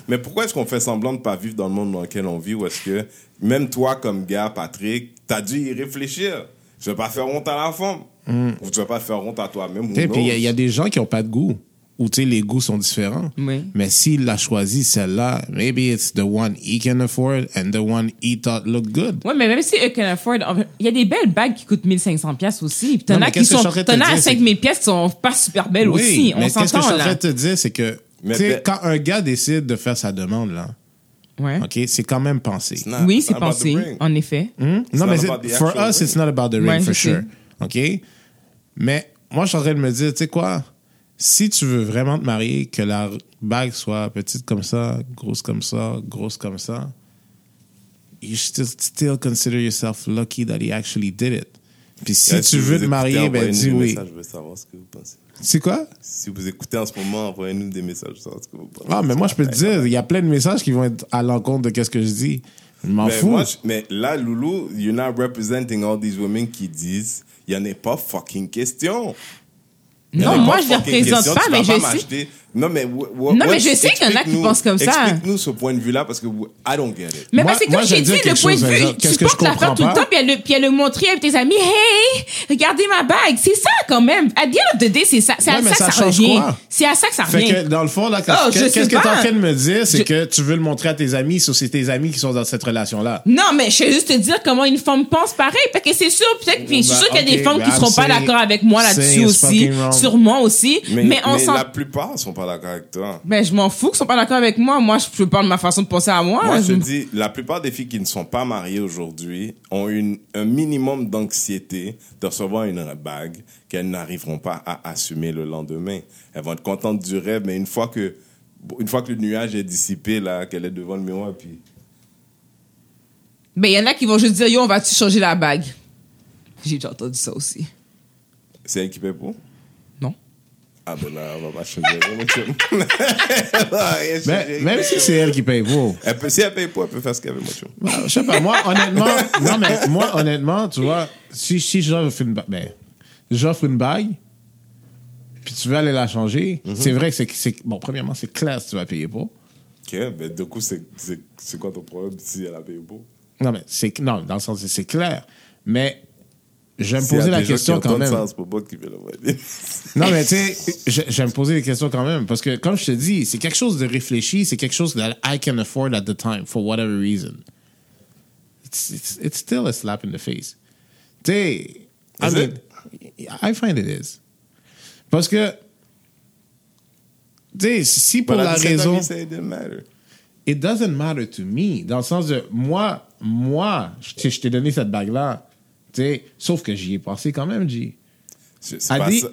mais pourquoi est-ce qu'on fait semblant de pas vivre dans le monde dans lequel on vit ou est-ce que même toi comme gars, Patrick, t'as dû y réfléchir. Je vais pas faire honte à la femme. Ou tu vas pas faire honte à toi-même. Puis il y a- y, des gens qui ont pas de goût. Ou tu sais, les goûts sont différents. Oui. Mais s'il a choisi celle-là, maybe it's the one he can afford and the one he thought looked good. Ouais, mais même si eux can afford, il y a des belles bagues qui coûtent 1500 pièces aussi. Puis t'en as qui sont, t'en te as à dire, c'est 5000 pièces qui sont pas super belles aussi. On mais qu'est-ce que je s'entend suis en train là. de te dire, c'est que tu sais, ben- quand un gars décide de faire sa demande, là, Ouais. OK, c'est quand même pensé. Not- Oui, c'est pensé, en effet. Hmm? It's Non, not mais for us, ring. it's not about the ring, Ouais, for sais. sure. OK? Mais moi, je suis en train de me dire, tu sais quoi? Si tu veux vraiment te marier, que la bague soit petite comme ça, grosse comme ça, grosse comme ça, you should still consider yourself lucky that he actually did it. Puis si Yeah, tu veux te marier, ben dis oui. Je veux savoir ce que vous pensez. C'est quoi? Si vous écoutez en ce moment, envoyez-nous des messages. Ce que vous. Ah, mais moi, je peux te dire, il y a plein de messages qui vont être à l'encontre de qu'est-ce que je dis. Je m'en fous. moi, mais là, Loulou, you're not representing all these women qui disent il n'y en a pas fucking question. Non, moi, je fucking représente question, pas, tu mais vas je pas sais- m'acheter. Non, mais, Non, mais je sais qu'il y en a qui pensent comme ça. Explique-nous ce point de vue-là parce que I don't get it. Mais Moi- parce que moi, comme j'ai dit, le point de chose, vue, tu portes l'affaire comprends tout le temps, puis elle le, puis elle le montrer avec tes amis. Hey, regardez ma bague. C'est ça, quand même. À the end of the day, c'est ça. C'est Ouais, à mais ça, ça que ça change revient. quoi? C'est à ça que ça Fait revient. que dans le fond, là, Oh, qu'est-ce que tu es en train de me dire, c'est Je- que tu veux le montrer à tes amis, sauf c'est tes amis qui sont dans cette relation-là. Non, mais je vais juste te dire comment une femme pense pareil. Parce que c'est sûr, peut-être, puis je suis sûr qu'il y a des femmes qui bah, seront pas d'accord avec moi là-dessus aussi. Sûrement aussi. Mais, on s'en. la plupart sont pas d'accord avec toi. Ben, je m'en fous qu'ils sont pas d'accord avec moi. Moi, je parle de ma façon de penser à moi. Moi, je te Je- dis, la plupart des filles qui ne sont pas mariées aujourd'hui ont une, un minimum d'anxiété de recevoir une bague qu'elles n'arriveront pas à assumer le lendemain. Elles vont être contentes du rêve, mais une fois que, une fois que le nuage est dissipé, là, qu'elle est devant le miroir, puis Ben, il y en a qui vont juste dire, yo, on va-tu changer la bague? J'ai déjà entendu ça aussi. c'est elle qui paie pour? Ah ben là, on va pas changer. Mais, même si c'est elle qui paye pour. Elle peut, si elle paye pour, elle peut faire ce qu'elle veut, mon chum. Bah, Je sais pas, moi, honnêtement, non, mais moi, honnêtement, tu vois, si, si j'offre une bague, ben, j'offre une bague, puis tu veux aller la changer, Mhm. c'est vrai que c'est, bon, premièrement, c'est clair si tu vas payer pour. Ok, ben du coup, c'est, c'est, quoi ton problème si elle a payé pour? Non, mais c'est, non, dans le sens, c'est clair. Mais, je vais me poser la question quand même. C'est pas moi qui l'envoyer. Non, mais tu sais, je, je vais me poser des questions quand même. Parce que, comme je te dis, c'est quelque chose de réfléchi, c'est quelque chose that I can afford at the time, for whatever reason. It's, it's, it's still a slap in the face. Tu sais, I mean, I find it is. Parce que, tu sais, si pour But la raison. it didn't matter. It doesn't matter to me. Dans le sens de, moi, moi, je t'ai donné cette bague-là. Tu sais, sauf que j'y ai pensé quand même, G. C'est pas the- ça.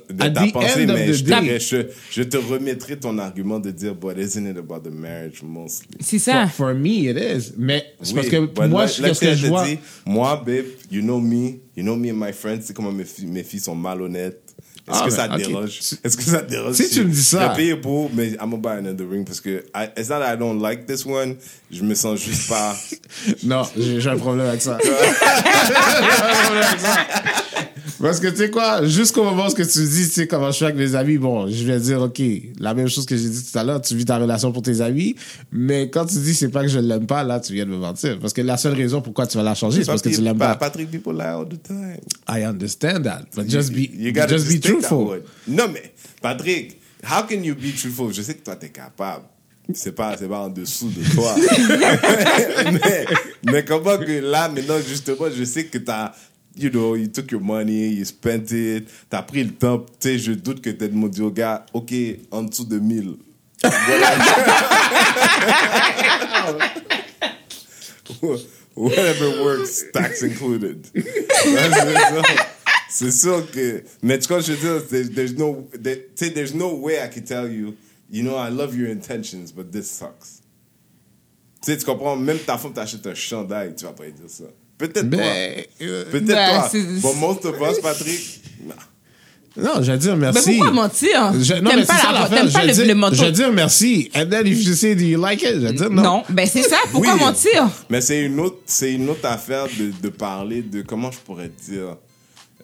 mais je, dirais, je, je te remettrai ton argument de dire, but isn't it about the marriage mostly? C'est ça. For, for me, it is. Mais c'est parce Oui, que but moi, là- ce que je te vois. dit, moi, babe, you know me, you know me and my friends, c'est comment mes filles, mes filles sont malhonnêtes. Est-ce Ah, que ça te ok. dérange? Si- Est-ce que ça te dérange? si tu me dis ça- J'ai payé pour, mais I'm gonna buy another ring parce que I, it's not that I don't like this one, je me sens juste pas. Non, j'ai un problème avec ça. J'ai un problème avec ça. Parce que tu sais quoi, jusqu'au moment où ce que tu dis, tu sais comment je suis avec mes amis, bon, je vais dire, OK, la même chose que j'ai dit tout à l'heure, tu vis ta relation pour tes amis, mais quand tu dis c'est pas que je l'aime pas, là, tu viens de me mentir. Parce que la seule raison pourquoi tu vas la changer, c'est parce que tu l'aimes Pa- pas. Patrick, people lie all the time. I understand that, but just be, You gotta just be truthful. Non, mais, Patrick, how can you be truthful? Je sais que toi, t'es capable. C'est pas, c'est pas en dessous de toi. mais, mais comment que là, maintenant, justement, je sais que t'as, you know, you took your money, you spent it, t'as pris le temps, tu sais, je doute que t'aies demandé au gars, OK, en dessous de 1000. Voilà. Whatever works, tax included. C'est sûr que. Mais tu vois, je veux dire, there's, no, there, there's no way I can tell you, you know, I love your intentions, but this sucks. Tu sais, tu comprends, même ta femme t'achète un chandail, tu vas pas dire ça. Peut-être Mais, toi. euh, Peut-être Ben, toi. But most of us, Patrick, non, je vais dire Mais merci. pourquoi mentir? Je, non, mais pas, c'est ça la, Je pas vais le, le menton. je vais dire merci. And then if you say, do you like it? Je vais dire non. non. ben c'est ça. Pourquoi Oui. mentir? Mais c'est une autre, c'est une autre affaire de, de parler de comment je pourrais dire.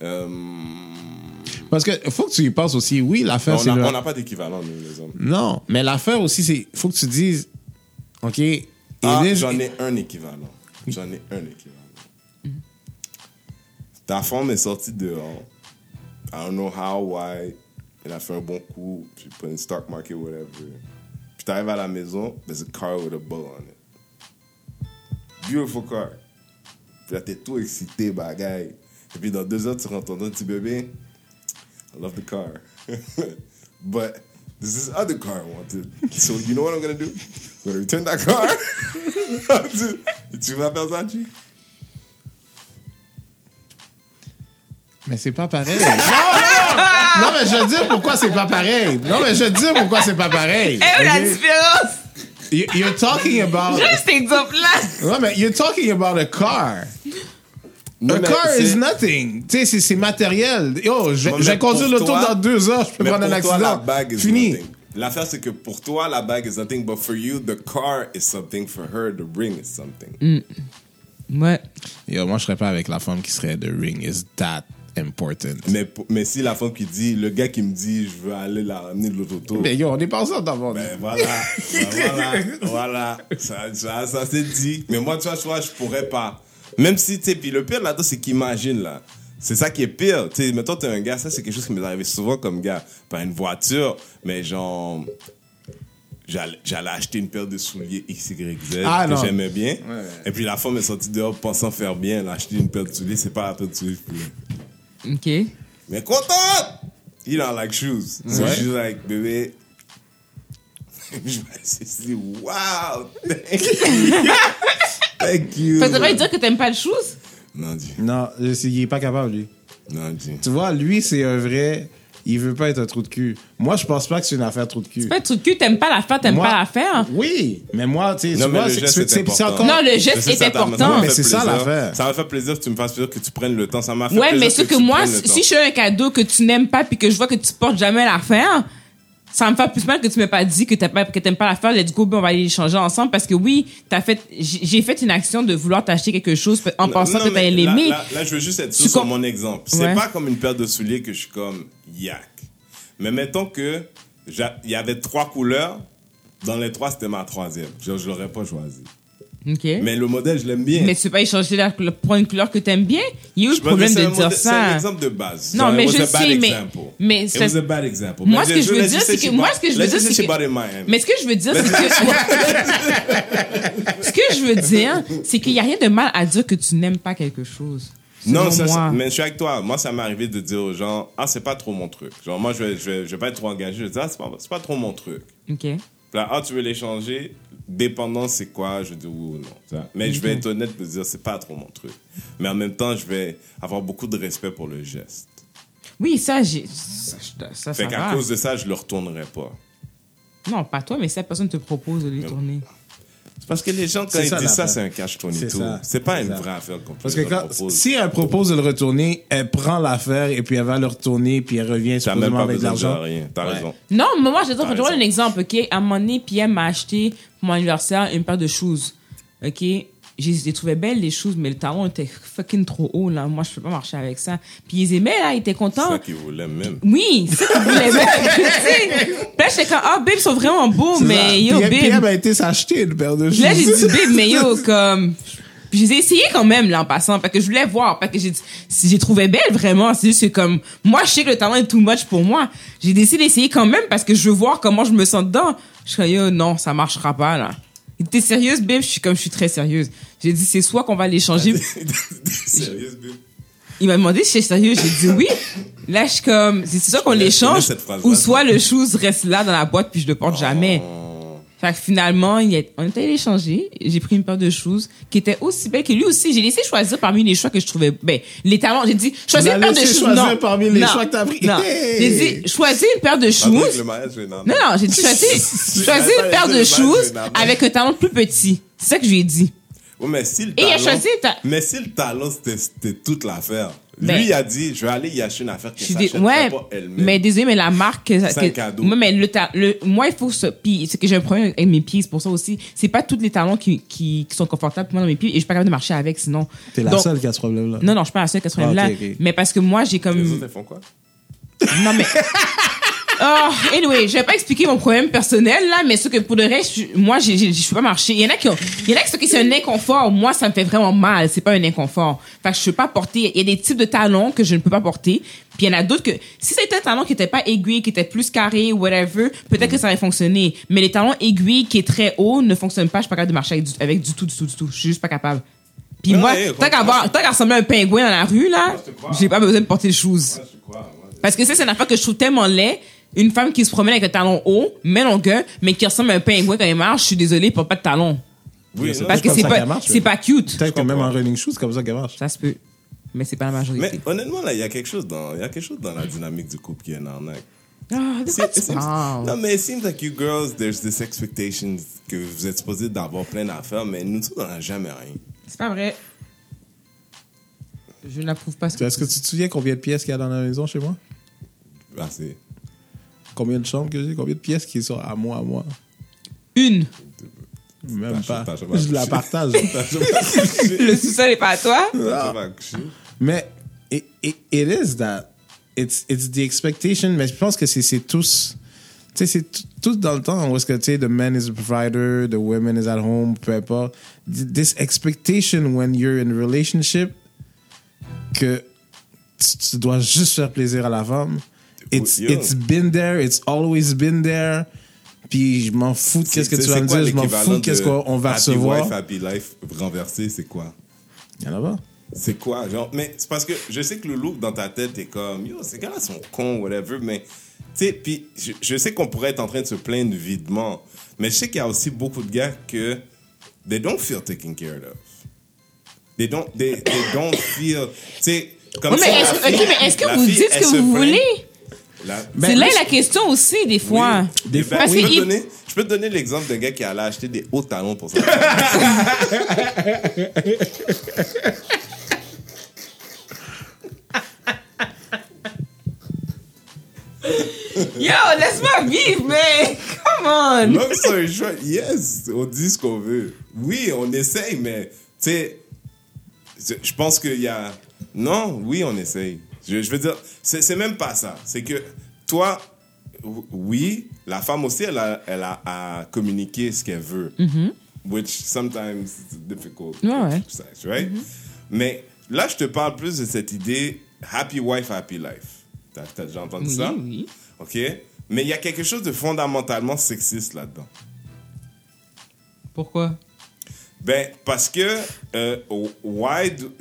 Euh, Parce que faut que tu y penses aussi. Oui, l'affaire, on c'est n'a le- on n'a pas d'équivalent, nous, les hommes. Non, mais l'affaire aussi, c'est faut que tu dises, OK, Ah, j'en ai un équivalent. J'en ai un équivalent. Ta femme est sortie dehors. I don't know how, why. Il a fait un bon coup, puis put in stock market, whatever. Puis t'arrives à la maison, there's a car with a bull on it. Beautiful car. Puis là, t'es tout excité, bagaille. Et puis dans deux heures, tu rentres ton petit bébé. I love the car. but this other car I wanted. So you know what I'm gonna do? I'm gonna return that car. tu vas faire ça, G? Mais c'est pas pareil. non, non, non, mais je veux dire pourquoi c'est pas pareil. Non, mais je veux dire pourquoi c'est pas pareil. Eh, la différence! You- You're talking about. Juste exemple-là! Non, mais you're talking about a car. Non, a car is nothing. Tu sais, c'est- c'est matériel. Yo, je, Non, je vais conduire l'auto dans deux heures, je peux Mais prendre un pour toi, la accident. bague is Fini. nothing. L'affaire, c'est que pour toi, la bague is nothing, but for you, the car is something. For her, the ring is something. Ouais. Yo, moi, je serais pas avec la femme qui serait The ring is that important. Mais, mais si la femme qui dit, le gars qui me dit, je veux aller la ramener de l'autre auto. Mais yo, on est pas ensemble d'abord. Ben voilà, ben voilà, voilà, ça, ça, ça c'est dit. Mais moi, tu vois, tu vois, je pourrais pas. Même si, tu sais, puis le pire là-dedans, c'est qu'imagine, là. C'est ça qui est pire. Tu sais, mettons, t'es un gars, ça, c'est quelque chose qui m'est arrivé souvent comme gars. Pas une voiture, mais genre. J'allais j'allais acheter une paire de souliers XYZ Ah, que non. j'aimais bien. Et puis la femme est sortie dehors pensant faire bien. Elle a acheté une paire de souliers. C'est pas la paire de souliers que je voulais. OK. Mais contente! You don't like shoes. So Ouais. she's like, bébé. Je me suis dit, wow! Thank you! Thank you! Ça veut dire que t'aimes pas le shoes? Non, dis. Non, il est pas capable, lui. Non, dis. Tu vois, lui, c'est un vrai. Il veut pas être un trou de cul. Moi, je pense pas que c'est une affaire trou de cul. Fais truc de cul, t'aimes pas la faire, t'aimes pas la faire. Oui, mais moi, tu vois, le c'est- geste c'est est c'est- c'est important. encore. Non, le geste Je sais, est important. Mais c'est ça, l'affaire. Ça m'a fait plaisir que tu me fasses plaisir que tu prennes le temps. Ça m'a fait Ouais, plaisir mais ce que moi, si je fais un cadeau que tu n'aimes pas puis que je vois que tu portes jamais l'affaire, ça me fait plus mal que tu m'aies pas dit que t'as pas, que t'aimes pas l'affaire. Let's go, ben, on va aller l'échanger ensemble parce que oui, t'as fait, j'ai fait une action de vouloir t'acheter quelque chose en pensant Non, que t'allais là- l'aimer. Là, là, je veux juste être sûr sur mon exemple. C'est Ouais. pas comme une paire de souliers que je suis comme yak. Mais mettons que il y avait trois couleurs. Dans les trois, c'était ma troisième. Je, je l'aurais pas choisi. Mais, Mais le modèle, je l'aime bien. tu peux pas échanger la couleur pour une couleur que t'aimes bien? Il y a eu le problème de dire modèle- C'est un ça. exemple de base. Non, Genre, mais je sais, mais- example. mais c'est- was a bad example. Moi, Mais ce que je veux dire, c'est say que- moi, ce que je veux dire, c'est que-. Mais ce que je veux dire, c'est que. ce que je veux dire, c'est qu'il n'y a rien de mal à dire que tu n'aimes pas quelque chose. Non, ça, ça- mais je suis avec toi. Moi, ça m'est arrivé de dire aux gens, ah, c'est pas trop mon truc. Genre, moi, je vais, je vais, je vais pas être trop engagé. Je vais dire, ah, c'est pas, pas trop mon truc. OK. Là, ah, tu veux l'échanger Dépendant, c'est quoi Je dis oui ou non. Mais je vais être honnête de dire, c'est pas trop mon truc. Mais en même temps, je vais avoir beaucoup de respect pour le geste. Oui, ça, j'ai. Ça, ça, ça, Fait qu'à cause de ça, je le retournerai pas. Non, pas toi, mais si la personne te propose de les tourner. C'est parce que les gens, quand C'est ils ça, disent ça, c'est un cash 22. C'est ça. C'est pas une ça. vraie affaire qu'on Parce que leur quand, propose. si elle propose de le retourner, elle prend l'affaire et puis elle va le retourner puis elle revient supposément pas avec de l'argent. rien. T'as Ouais. raison. Non, mais moi, je vais te T'as donner un exemple, OK? À un moment donné, Pierre m'a acheté pour mon anniversaire une paire de shoes. OK? J'ai trouvais belles, les shoes, mais le talon était fucking trop haut, là. Moi, je peux pas marcher avec ça. Puis ils aimaient, là, ils étaient C'est contents. ça qu'ils voulaient même. Oui, c'est ça qu'ils voulaient même. tu là, j'étais comme, ah, babe, ils sont vraiment beaux, mais yo, puis elle babe. m'a été s'acheter une paire de Puis là, j'ai choses. dit, babe, mais yo, comme. Puis je les ai essayées quand même, là, en passant, parce que je voulais voir, parce que j'ai si j'ai trouvé belle, vraiment, c'est juste que comme, moi, je sais que le talent est too much pour moi. J'ai décidé d'essayer quand même parce que je veux voir comment je me sens dedans. Je suis yo, non, ça marchera pas, là. T'es sérieuse, babe? Je suis comme, je suis très sérieuse. J'ai dit, c'est soit qu'on va l'échanger. Sérieux, babe? Il m'a demandé si j'étais sérieux. J'ai dit oui. Là, je suis comme, c'est soit qu'on l'échange ou soit le shoes reste là dans la boîte puis je le porte jamais. Fait que finalement, il on est allé l'échanger. J'ai pris une paire de shoes qui était aussi belle que lui aussi. J'ai laissé choisir parmi les choix que je trouvais, ben, les talents. J'ai dit, choisis une paire de choisir Non. parmi les Non. choix que t'as pris. Non. Hey. J'ai dit, choisis une paire de Pas avec shoes. le mariage, je vais dans- Non, non, j'ai dit, choisis, choisis une paire de shoes avec un talon plus petit. C'est ça que je lui ai dit. Ouais, mais si le Et il a talent- choisi ta- Mais si le talent, c'était c'était toute l'affaire. Ben- Lui, il a dit, je vais aller y acheter une affaire que Je suis ça dé- achèterait ouais, pas elle-même. mais désolé, mais la marque, que- C'est un cadeau. Moi, mais le, ta- le, moi, il faut se, puis c'est que j'ai un problème avec mes pieds, c'est pour ça aussi. C'est pas tous les talons qui, qui, qui sont confortables pour moi dans mes pieds et je suis pas capable de marcher avec sinon. T'es la Donc- seule qui a ce problème-là. Non, non, je suis pas la seule qui a ce problème-là. Ah, ok. Mais parce que moi, j'ai Les comme, autres, elles font quoi? non, mais, Oh, anyway, je vais pas expliquer mon problème personnel, là, mais ce que pour le reste, moi, je peux pas marcher. Il y en a qui ont, il y en a qui sont qui c'est un inconfort. Moi, ça me fait vraiment mal. C'est pas un inconfort. Fait que je peux pas porter, il y a des types de talons que je ne peux pas porter. Puis il y en a d'autres que, si c'était un talon qui était pas aiguille, qui était plus carré, whatever, peut-être que ça aurait fonctionné. Mais les talons aiguilles qui est très haut ne fonctionnent pas. Je suis pas capable de marcher avec du, avec du tout, du tout, du tout. Je suis juste pas capable. Puis Ouais, moi, ouais, tant qu'à ressembler à un pingouin dans la rue, là, j'ai pas besoin de porter de shoes. Parce que ça, c'est une affaire que je trouve tellement laid. Une femme qui se promène avec un talon haut, mais longueur, mais qui ressemble à un pingouin quand elle marche, je suis désolée, pour pas de talon. Oui, non, Parce que c'est pas, c'est mais- pas cute. Peut-être que même en running shoes, c'est comme ça qu'elle marche. Ça se peut. Mais c'est pas la Mais majorité. honnêtement, là, il y a quelque chose dans, il y a quelque chose dans la dynamique du couple qui est une arnaque. Ah, de quoi It tu seems- parles? non, mais it seems like you girls, there's this expectation que vous êtes supposés d'avoir plein d'affaires, mais nous, on n'a jamais rien. C'est pas vrai. Je n'approuve pas ce que Est-ce que tu te souviens combien de pièces qu'il y a dans la maison chez moi? Ah, c'est... Combien de chambres que j'ai? Combien de pièces qui sont à moi, à moi? Une. Même pas. Je la partage. Le sous-sol est pas à toi? Accouché? Mais it, it, it is that. It's, it's the expectation, mais je pense que c'est c'est tous. Tu sais, c'est tout- tout dans le temps où est-ce que, tu sais, the man is a provider, the woman is at home, peu importe. This expectation when you're in a relationship que tu, tu dois juste faire plaisir à la femme. It's, Yo. it's been there, it's always been there. Puis je m'en fous de qu'est-ce que C'est- tu vas me quoi dire, je m'en fous de qu'est-ce qu'on va Happy recevoir. Wife, Happy Life renversé, c'est quoi? Il y en a pas. C'est quoi? Genre, mais c'est parce que je sais que le look dans ta tête est comme, yo, ces gars-là sont cons, whatever, mais, tu sais, puis je, je sais qu'on pourrait être en train de se plaindre videment, mais je sais qu'il y a aussi beaucoup de gars que they don't feel taken care of. They don't, they, they don't feel, tu sais, comme Ouais, mais est-ce que, fille- ok, mais est-ce que vous fille, dites ce que vous plaint. voulez? La- Ben, c'est là oui. la question aussi, des fois. Oui. Des fois, ben, Parce je, peux que te il- donner, je peux te donner l'exemple d'un gars qui allait acheter des hauts talons pour ça. Yo, laisse-moi vivre, mais come on. Long story short, yes, on dit ce qu'on veut. Oui, on essaye, mais tu sais, je pense qu'il y a. Non, oui, on essaye. Je, je veux dire, c'est même pas ça. C'est que toi, oui, la femme aussi, elle a, elle a à communiquer ce qu'elle veut. Which sometimes is difficult. Ouais, right? Mais là, je te parle plus de cette idée happy wife, happy life. T'as t'as déjà entendu Oui, ça? oui. OK? Mais il y a quelque chose de fondamentalement sexiste là-dedans. Pourquoi? Ben, parce que, euh, why do,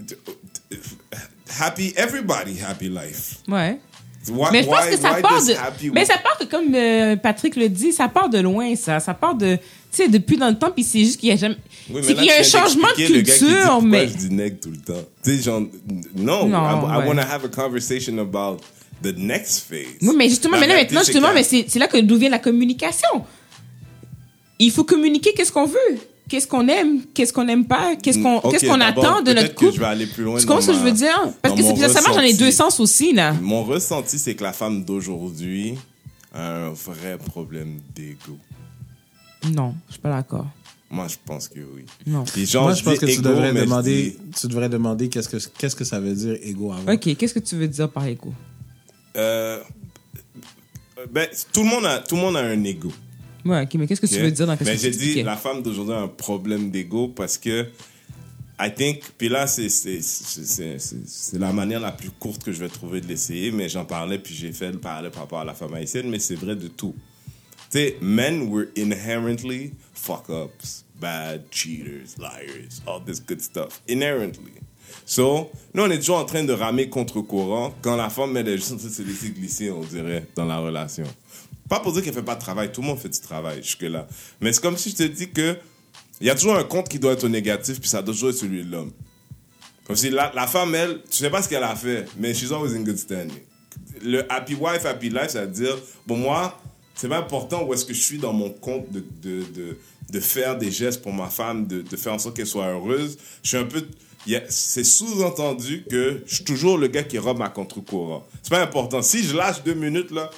happy, everybody happy life. Ouais. Why, Mais je pense why- que ça part de. happy Mais ça part de, comme euh, Patrick le dit, ça part de loin, ça. Ça part de. Tu sais, depuis dans le temps, puis c'est juste qu'il y a jamais. Oui, c'est qu'il y a un changement de culture, mais. je dis nègre tout le temps. Tu sais, genre, non, Non, I, I ouais. want to have a conversation about the next phase. Oui, mais justement, La mais là, maintenant, justement, mais c'est là que d'où vient la communication. Il faut communiquer qu'est-ce qu'on veut, qu'est-ce qu'on aime, qu'est-ce qu'on n'aime pas, qu'est-ce qu'on Mm, qu'est-ce qu'on attend de notre que couple. je vais aller plus loin Tu comprends ce que je veux dire? Parce que c'est- ça marche dans les deux sens aussi, là. Mon ressenti, c'est que la femme d'aujourd'hui a un vrai problème d'ego. Non, je suis pas d'accord. Moi, je pense que oui. Non. Puis genre, Moi, je pense que tu devrais demander, dis- tu devrais demander qu'est-ce que, qu'est-ce que ça veut dire égo avant. Ok, qu'est-ce que tu veux dire par égo? Euh, ben, tout le monde a, tout le monde a un ego. Ouais, ok, mais qu'est-ce que tu veux dire dans Mais j'ai dit, la femme d'aujourd'hui a un problème d'ego parce que, I think, puis là, c'est la manière la plus courte que je vais trouver de l'essayer, mais j'en parlais, puis j'ai fait le parallèle par rapport à la femme haïtienne, mais c'est vrai de tout. Tu sais, men were inherently fuck-ups, bad, cheaters, liars, all this good stuff. Inherently. So, nous, on est toujours en train de ramer contre courant quand la femme, elle est juste en train de se laisser glisser, on dirait, dans la relation. Pas pour dire qu'elle fait pas de travail, tout le monde fait du travail jusque-là. Mais c'est comme si je te dis que il y a toujours un compte qui doit être négatif, puis ça doit toujours être celui de l'homme. Comme si la, femme, elle, tu sais pas ce qu'elle a fait, mais she's always in good standing. Le happy wife, happy life, ça veut dire, bon, moi, c'est pas important où est-ce que je suis dans mon compte de, de, de, de faire des gestes pour ma femme, de, faire en sorte qu'elle soit heureuse. Je suis un peu. C'est sous-entendu que je suis toujours le gars qui robe à contre-courant. C'est pas important. Si je lâche deux minutes, là.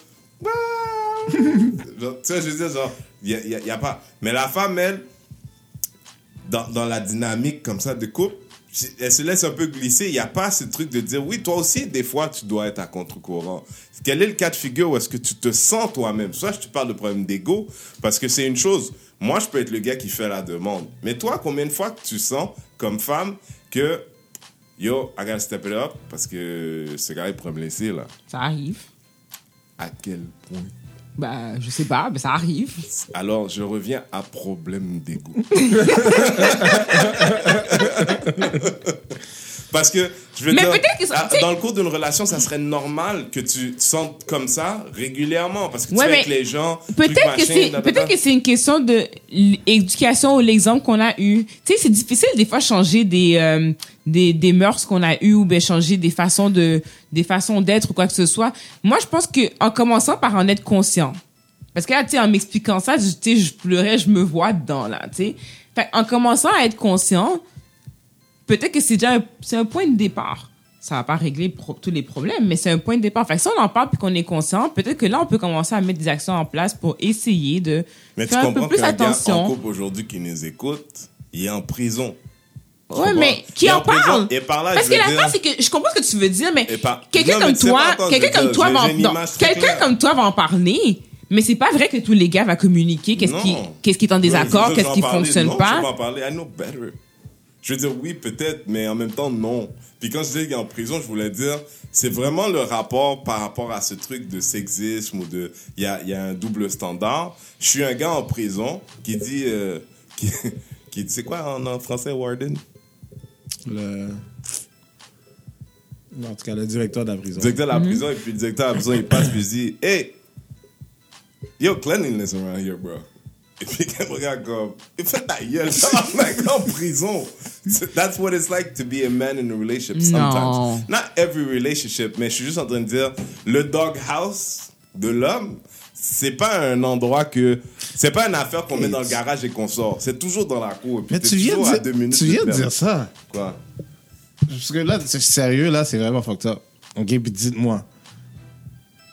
genre, tu sais, je veux dire, genre, il y a, y a pas. Mais la femme, elle, dans, dans la dynamique comme ça de couple, elle se laisse un peu glisser. Il n'y a pas ce truc de dire, oui, toi aussi, des fois, tu dois être à contre-courant. Quel est le cas de figure où est-ce que tu te sens toi-même? Soit je te parle de problème d'ego, parce que c'est une chose. Moi, je peux être le gars qui fait la demande. Mais toi, combien de fois tu sens, comme femme, que, yo, I gotta step it up, parce que ce gars, il pourrait me laisser, là? Ça arrive. À quel point? Bah, je sais pas, mais ça arrive. Alors, je reviens à problème d'ego. Parce que, je veux Mais dire, que ça- tu sais- dans le cours d'une relation, ça serait normal que tu te sentes comme ça régulièrement. Parce que tu Ouais, es avec les gens. Peut-être que c'est peut-être que c'est une question de l'éducation ou l'exemple qu'on a eu. Tu sais, c'est difficile des fois changer des euh, des des mœurs qu'on a eu ou bien changer des façons de des façons d'être ou quoi que ce soit. Moi, je pense que en commençant par en être conscient. Parce que là, tu sais, en m'expliquant ça, je- tu sais, je pleurais, je me vois dedans là, tu sais. En commençant à être conscient, peut-être que c'est déjà un, c'est un point de départ. Ça va pas régler pro- tous les problèmes, mais c'est un point de départ. Fait que si on en parle puis qu'on est conscient, peut-être que là, on peut commencer à mettre des actions en place pour essayer de Mais tu faire un peu plus qu'un gars en attention. couple aujourd'hui qui nous écoute, il est en prison. Tu Ouais, mais qui en parle? Et par là, Parce que la dire- fin, c'est que je comprends ce que tu veux dire, mais par- quelqu'un Non, comme toi, quelqu'un comme dire, toi va en, quelqu'un comme toi va en parler, mais c'est pas vrai que tous les gars vont communiquer qu'est-ce qui, qu'est-ce qui est en désaccord, qu'est-ce qui parlais. fonctionne non, pas. Je vais en parler. I know better. Je veux dire, oui, peut-être, mais en même temps, non. Puis quand je dis qu'il est en prison, je voulais dire, c'est vraiment le rapport par rapport à ce truc de sexisme ou de, il y a, il y a un double standard. Je suis un gars en prison qui dit, euh, qui, qui dit, c'est quoi en, en français, Warden? Le... En tout cas, le directeur de la prison. directeur de Mhm. la prison, et puis le directeur de la prison, il passe, puis il dit, hey, yo, cleanliness around here, bro. Et puis il me regarde comme, il fait ta gueule, mec, en prison. That's what it's like to be a man in a relationship sometimes. Non. Not every relationship, mais je suis juste en train de dire, le doghouse de l'homme, c'est pas un endroit que, c'est pas une affaire qu'on met dans le garage et qu'on sort. C'est toujours dans la cour. Et puis Mais tu viens, à deux dire, minutes tu viens de dire ça. Quoi? Parce que là, c'est sérieux, là, c'est vraiment fucked up. OK, puis dites-moi.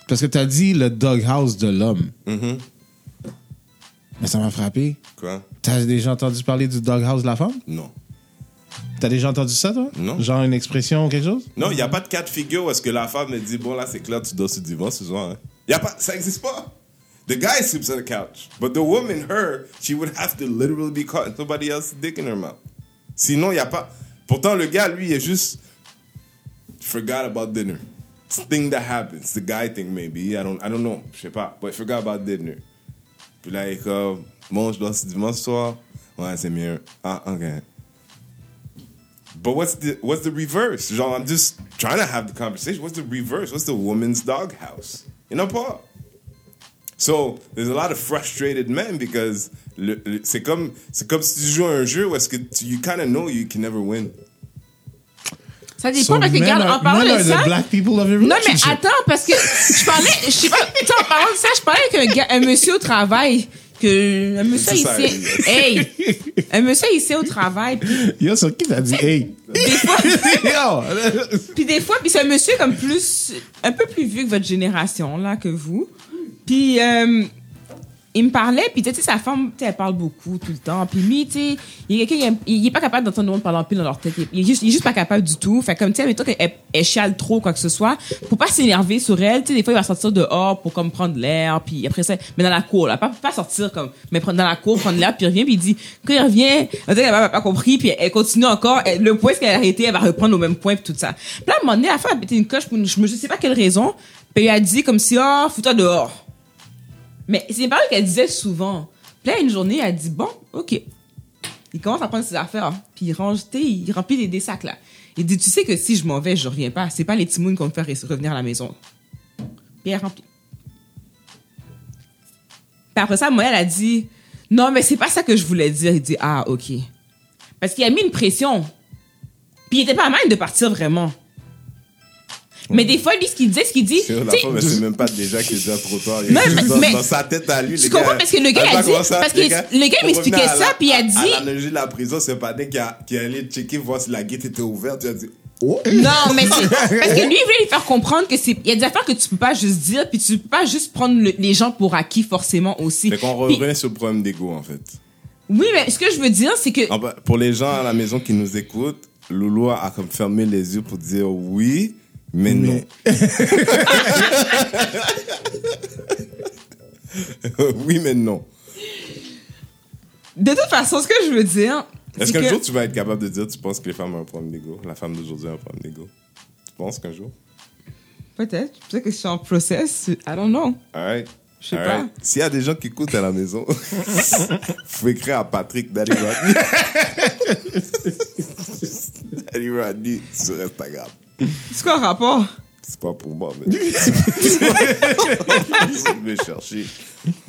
Parce que t'as dit le doghouse de l'homme. Mhm. Mais ça m'a frappé. Quoi? T'as déjà entendu parler du doghouse de la femme? Non. T'as déjà entendu ça, toi? Non. Genre une expression ou quelque chose? Non, il n'y a pas de cas de figure où est-ce que la femme me dit, bon, là, c'est clair, tu le divan ce soir. Hein. Y a pas, ça n'existe pas. The guy sleeps on the couch. But the woman, her, she would have to literally be caught in somebody else's dick in her mouth. Sinon, il n'y a pas. Pourtant, le gars, lui, il est juste. Forgot about dinner. It's thing that happens. The guy thing, maybe. I don't, I don't know. Je sais pas. But forgot about dinner. Puis là, il est comme, bon, je dors sur le soir. Ouais, c'est mieux. Ah, ok. But what's the what's the reverse? Genre, I'm just trying to have the conversation. What's the reverse? What's the woman's doghouse? You know, pas. So there's a lot of frustrated men because c'est comme c'est comme si tu joues un jeu où est-ce que tu, you kind of know you can never win. Ça dépend So parce que, regarde, en parlant de ça. Non, mais attends, parce que je parlais, je sais pas, en parlant de ça, je parlais avec un gars, un monsieur au travail, que, un monsieur ici, hey, un monsieur ici au travail, Yo, sur qui t'as dit hey? des fois, puis des fois, puis c'est un monsieur comme plus, un peu plus vieux que votre génération, là, que vous. Puis, euh, il me parlait, puis tu sais, sa femme, tu elle parle beaucoup tout le temps. Puis lui, tu sais, il est il, est pas capable d'entendre le monde parler en pile dans leur tête. Il est juste, il est juste pas capable du tout. Fait comme, tu sais, mettons qu'elle elle chiale trop, quoi que ce soit, pour pas s'énerver sur elle, tu sais, des fois, il va sortir dehors pour comme prendre l'air, puis après ça, mais dans la cour, là, pas, pas sortir comme, mais prendre dans la cour, prendre l'air, puis il revient, puis il dit, quand il revient, on dirait qu'elle a pas compris, puis elle continue encore, elle- le point qu'elle a arrêté, elle va reprendre au même point, puis tout ça. Puis là, à un moment donné, la femme a pété une coche pour une, je me sais pas quelle raison, puis elle a dit comme si, oh, fous-toi dehors. Mais c'est une parole qu'elle disait souvent. Puis là, une journée, elle dit Bon, OK. Il commence à prendre ses affaires, hein. puis il range, il remplit des, sacs, là. Il dit Tu sais que si je m'en vais, je reviens pas. C'est pas les timounes qu'on me fait re- revenir à la maison. Puis elle remplit. Puis après ça, moi, elle a dit Non, mais c'est pas ça que je voulais dire. Il dit Ah, OK. Parce qu'il a mis une pression. Puis il était pas mal de partir vraiment. Mais des fois, lui, ce qu'il disait, ce qu'il dit. La tu sais, femme, elle sait même pas déjà qu'il est déjà trop tard. Il mais- dans, mais- dans sa tête à lui. Tu comprends? Parce que le gars, il a dit- parce que le gars, il m'expliquait ça, la- puis il a dit- À l'analogie de la prison, c'est pas dès qui a, qui est allé checker voir si la gate était ouverte. Tu as dit Oh! Non, mais c'est parce que lui, il voulait lui faire comprendre que c'est il y a des affaires que tu peux pas juste dire puis tu peux pas juste prendre le- les gens pour acquis forcément aussi. Fait qu'on Puis- revient sur le problème d'ego, en fait. oui, mais ce que je veux dire c'est que Pour les gens à la maison qui nous écoutent, Loulou a comme fermé les yeux pour dire oui, mais non. oui, mais non. De toute façon, ce que je veux dire. Est-ce qu'un que- jour tu vas être capable de dire tu penses que les femmes ont un problème d'ego? La femme d'aujourd'hui a un problème d'ego? Tu penses qu'un jour? Peut-être. Peut-être que je suis en process. I don't know. Alright. Je sais pas. S'il y a des gens qui écoutent à la maison, vous pouvez écrire à Patrick Daddy Rodney. Daddy Rodney sur Instagram. C'est quoi le rapport? C'est pas pour moi, mais. Je vais chercher.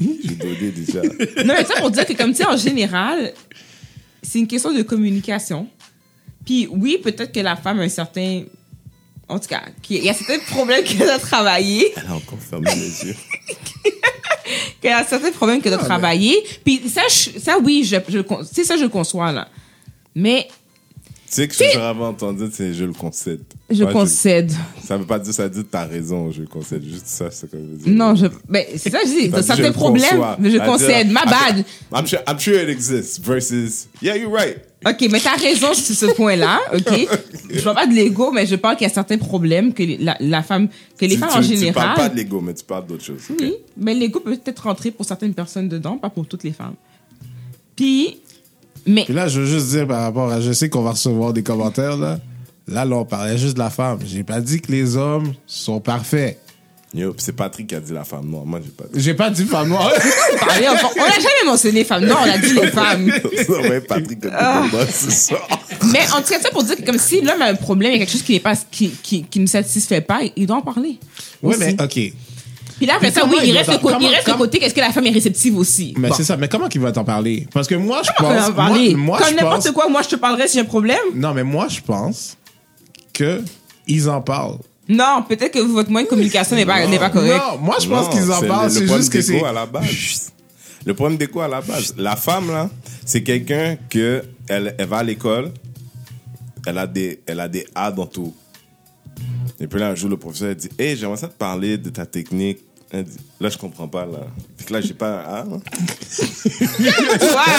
J'ai donné déjà. Non, mais ça pour dire que, comme tu sais, en général, c'est une question de communication. Puis oui, peut-être que la femme a un certain. En tout cas, il y a certains problèmes qu'elle a travaillé, Elle a encore fermé les yeux. qu'elle a certains problèmes qu'elle a travaillé. Puis ça, je- ça oui, je, je, ça, je le conçois, là. Mais Tu sais que ce que j'avais entendu, c'est je le concède. je concède. Ça veut pas dire, ça dit t'as raison, je concède. Juste ça, c'est comme je veux dire. Non, je, ben, c'est ça, que je dis. Ça je le problèmes, conçois. mais je Ça concède. Ma bad. I'm sure, I'm sure it exists versus, yeah, you're right. OK, mais t'as raison sur ce point-là, OK? Je parle pas de l'ego, mais je parle qu'il y a certains problèmes que les- la, la femme, que les tu, femmes tu- en Tu parles général. pas de l'ego, mais tu parles d'autre chose. ok? Oui, mais l'ego peut peut-être rentrer pour certaines personnes dedans, pas pour toutes les femmes. Puis, mais, Puis là, je veux juste dire par rapport à. Je sais qu'on va recevoir des commentaires, là. Là, là, on parlait juste de la femme. J'ai pas dit que les hommes sont parfaits. Yo, c'est Patrick qui a dit la femme noire. Moi, j'ai pas dit. J'ai pas dit femme noire. parlez, on on n'a jamais mentionné femmes. Non, on a dit les femmes. ouais, Patrick a dit comme ça, c'est ça. Mais en tout cas, ça pour dire que comme si l'homme a un problème, il y a quelque chose qui n'est pas, qui, qui, qui ne satisfait pas, il doit en parler. oui, Aussi. mais OK. Puis là, après Puis ça, comment oui, il il reste, le, co- t'en- il reste le comment- côté qu'est-ce que la femme est réceptive aussi? Mais Bon. c'est ça. Mais comment qu'il va t'en parler? Parce que moi, je On va pense. en parler. Moi, moi, Comme je n'importe pense. quoi, moi, je te parlerai si j'ai un problème. Non, mais moi, je pense que ils en parlent. Non, peut-être que votre moyen de communication n'est pas, n'est pas correct. Non, moi, je pense qu'ils en c'est parlent. le- le C'est problème juste que c'est. à la base. Le problème d'écho à la base. La femme, là, c'est quelqu'un que elle, elle va à l'école, elle a des, elle a des A dans tout. Et puis là, un jour, le professeur dit Hey, j'aimerais ça te parler de ta technique. Elle dit, là, je comprends pas, là. Que là, j'ai pas un A. Ouais,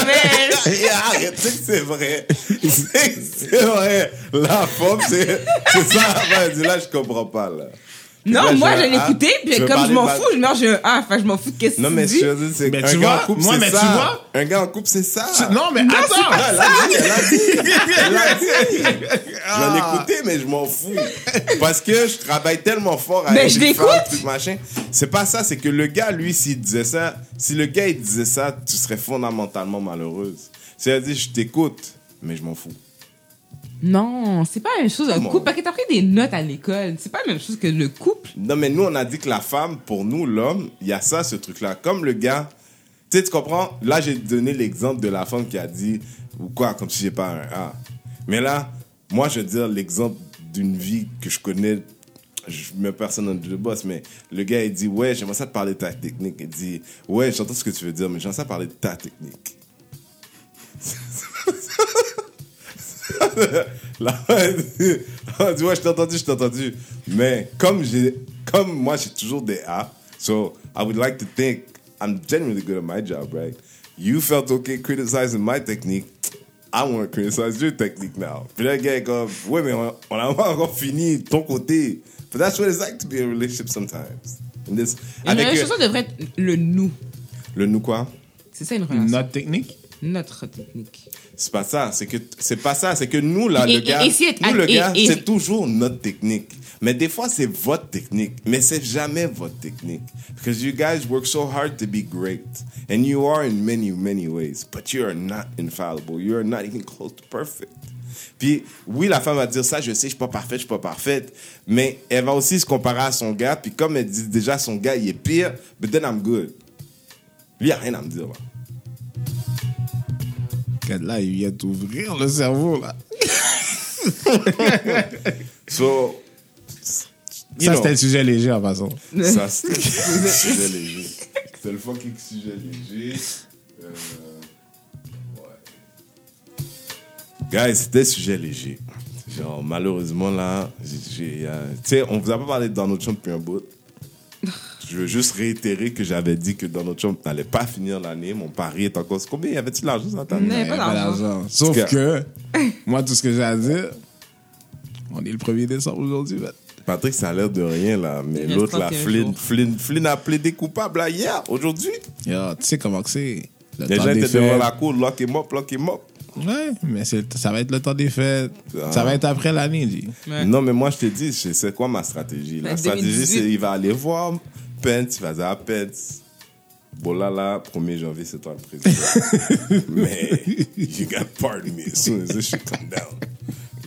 mais. Et arrête, tu sais que c'est vrai. C'est vrai. La femme, c'est c'est ça. Elle dit, là, je comprends pas, là. Non, Là, moi, je un l'ai A. écouté, puis Je comme je m'en fous, je meurs, j'ai un A. Enfin, je m'en fous de qu'est-ce que Non, tu mais dis? je veux c'est Mais un tu gars vois, en couple, moi, c'est mais tu ça. vois- Un gars en couple, c'est ça. Non, mais Ah, attends. elle a dit, elle a dit. Elle a dit. Je Ah. l'ai écouté, mais je m'en fous. Parce que je travaille tellement fort Mais avec je l'écoute. machin. C'est pas ça, c'est que le gars, lui, s'il disait ça, si le gars, il disait ça, tu serais fondamentalement malheureuse. C'est-à-dire, je t'écoute, mais je m'en fous. Non, c'est pas la même chose un Comment? couple. Parce que t'as pris des notes à l'école. C'est pas la même chose que le couple. Non, mais nous, on a dit que la femme, pour nous, l'homme, il y a ça, ce truc-là. Comme le gars, tu sais, tu comprends? Là, j'ai donné l'exemple de la femme qui a dit, ou quoi, comme si j'ai pas un A. Mais là, moi, je veux dire l'exemple d'une vie que je connais. Je mets personne dans le boss, mais le gars, il dit, ouais, j'aimerais ça te parler de ta technique. Il dit, ouais, j'entends ce que tu veux dire, mais j'aimerais ça parler de ta technique. Là, on dit, ouais, je t'ai entendu, je t'ai entendu. Mais comme j'ai, comme moi, j'ai toujours des A, so I would like to think I'm genuinely good at my job, right? You felt okay criticizing my technique. I want to criticize your technique now. Puis là, gars comme, ouais, mais on, on a pas encore fini ton côté. But that's what it's like to be in a relationship sometimes. In this, Une relation euh, devrait être le nous. le nous quoi? C'est ça une relation. Notre technique? Notre technique. C'est pas ça, c'est que c'est pas ça, c'est que nous là Et- le gars, nous le gars, c'est toujours notre technique. Mais des fois c'est votre technique, mais c'est jamais votre technique because you guys work so hard to be great and you are in many many ways, but you are not infallible. You are not even close to perfect. Puis oui, la femme va dire ça, je sais, je suis pas parfaite, je suis pas parfaite, mais elle va aussi se comparer à son gars, puis comme elle dit déjà son gars, il est pire, but then I'm good. Lui, il a rien à me dire là. Là, il vient d'ouvrir le cerveau, là. So, Ça, c'était le sujet léger, en passant. Ça, c'était le sujet léger. C'était le fucking sujet léger. Euh, ouais. Guys, c'était sujet léger. Genre, malheureusement, là, euh, tu sais, on vous a pas parlé de Donald Trump depuis un bout. Je veux juste réitérer que j'avais dit que Donald Trump n'allait pas finir l'année. Mon pari est encore. Combien? Y avait-il table? Non. Il y a pas d'argent. Sauf que, moi, tout ce que j'ai à dire, On est le 1er décembre aujourd'hui, man. Patrick, ça a l'air de rien, là. Mais l'autre, là, 31 Flynn. Flynn, Flynn a plaidé coupable, là, hier, aujourd'hui. Yo, tu sais comment que c'est. Le Les gens étaient devant la cour, lock him up, lock him up. Ouais, mais ça va être le temps des fêtes. Ah. Ça va être après l'année, dit. Ouais. Non, mais moi, je te dis, c'est quoi ma stratégie? La Ben, stratégie, 2018. c'est il va aller voir Pence, il dire à Pence, bon là, là, 1er janvier, c'est toi le président. mais, you got pardon me as soon as this shit come down.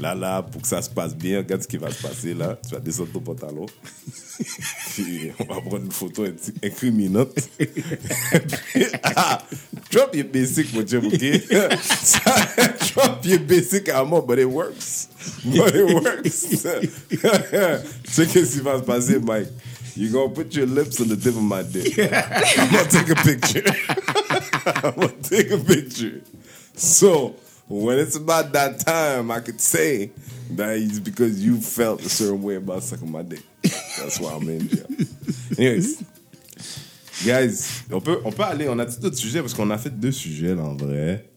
Là, là, pour que ça se passe bien, regarde ce qui va se passer là. Tu vas descendre ton pantalon. Puis, on va prendre une photo incriminante. ah, drop your basic, mon chum, ok? Drop your basic à mort, but it works. But it works. tu sais qu'est-ce qui va se passer, Mike? You're gonna put your lips on the tip of my dick. I'm gonna take a picture. I'm gonna take a picture. So, when it's about that time, I could say that it's because you felt a certain way about sucking my dick. That's why I'm in jail. Anyways, guys, on peut, on peut aller, on a dit d'autres sujets parce qu'on a fait deux sujets là, en vrai.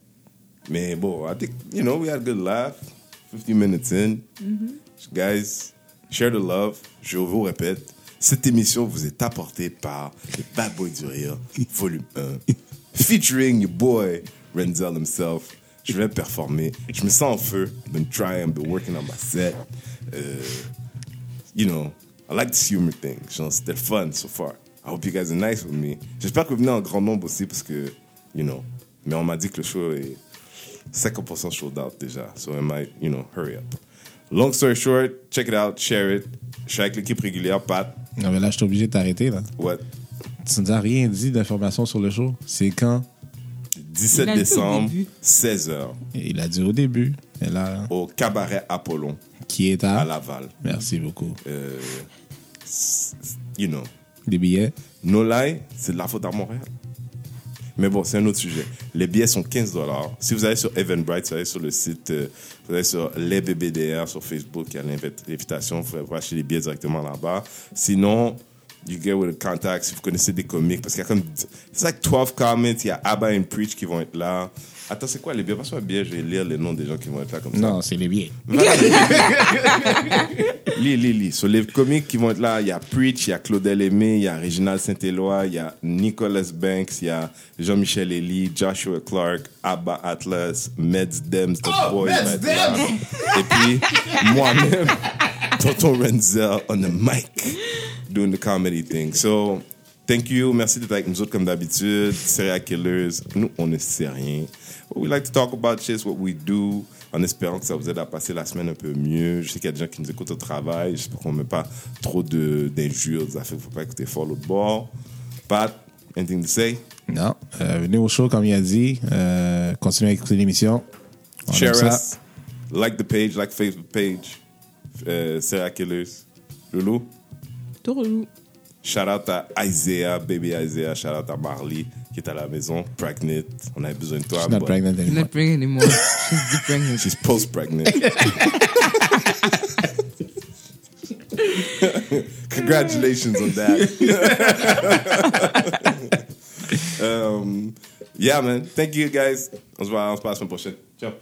Mais bon, I think, you know, we had a good laugh. 50 minutes in. Mm-hmm. Guys, share the love. Je vous répète, cette émission vous est apportée par le Bad Boy du Rire, volume 1. Featuring your boy, Renzel himself. Je vais performer. Je me sens en feu. I've been trying, I've been working on my set. Euh, you know, I like this humor thing. C'était fun so far. I hope you guys are nice with me. J'espère que vous venez en grand nombre aussi parce que, you know, mais on m'a dit que le show est 50% sold out déjà. So I might, you know, hurry up. Long story short, check it out, share it. Je suis avec l'équipe régulière, Pat. Non, mais là, je suis obligé de t'arrêter, là. What? Tu nous as rien dit d'informations sur le show. C'est quand? 17 Il a dit au décembre, début. 16h, Et Il a dit au début. Et là, au cabaret Apollon, qui est à à? Laval. Merci beaucoup. Euh, you know, Des billets? No lie, c'est de la faute à Montréal. Mais bon, c'est un autre sujet. Les billets sont 15 dollars. Si vous allez sur Eventbrite, vous allez sur le site, euh, vous allez sur les BBDR sur Facebook, il y a l'invit- l'invitation, vous pouvez acheter les billets directement là-bas. Sinon, you get with the contact si vous connaissez des comiques, parce qu'il y a comme, c'est like 12 comments, il y a Abba and Preach qui vont être là. Attends, c'est quoi? Les billets? Passe-moi bien, je vais lire les noms des gens qui vont être là comme ça. Non, c'est les billets. Lis, lis, lis. Sur les comiques qui vont être là, il y a Preach, il y a Claudel Aimé, il y a Réginald Saint-Éloi, il y a Nicholas Banks, il y a Jean-Michel Elie, Joshua Clark, Abba Atlas, Meds Dems, The Boy. va être là. Et puis, moi-même, Tonton Renzel on the mic, doing the comedy thing. So, thank you. Merci d'être avec nous autres comme d'habitude. Serial Killers, nous, on ne sait rien. We like to talk about shit, what we do, en espérant que ça vous aide à passer la semaine un peu mieux. Je sais qu'il y a des gens qui nous écoutent au travail. J'espère qu'on ne met pas trop de- d'injures, des affaires qu'il ne faut pas écouter fort l'autre bord. Pat, anything to say? Non. Euh, venez au show, comme il a dit. Euh, continuez à écouter l'émission. On Share ça. us. Like the page, like Facebook page. Euh, Serial Killers. Loulou? Tout relou. Shout out à Isaiah, baby Isaiah. Shout out à Marley qui est à la maison, pregnant. On avait besoin de toi. She's not but pregnant anymore. Not pregnant anymore. She's pregnant. She's post-pregnant. Congratulations on that. um, yeah, man. Thank you, guys. On se voit, on se passe la semaine prochaine. Ciao.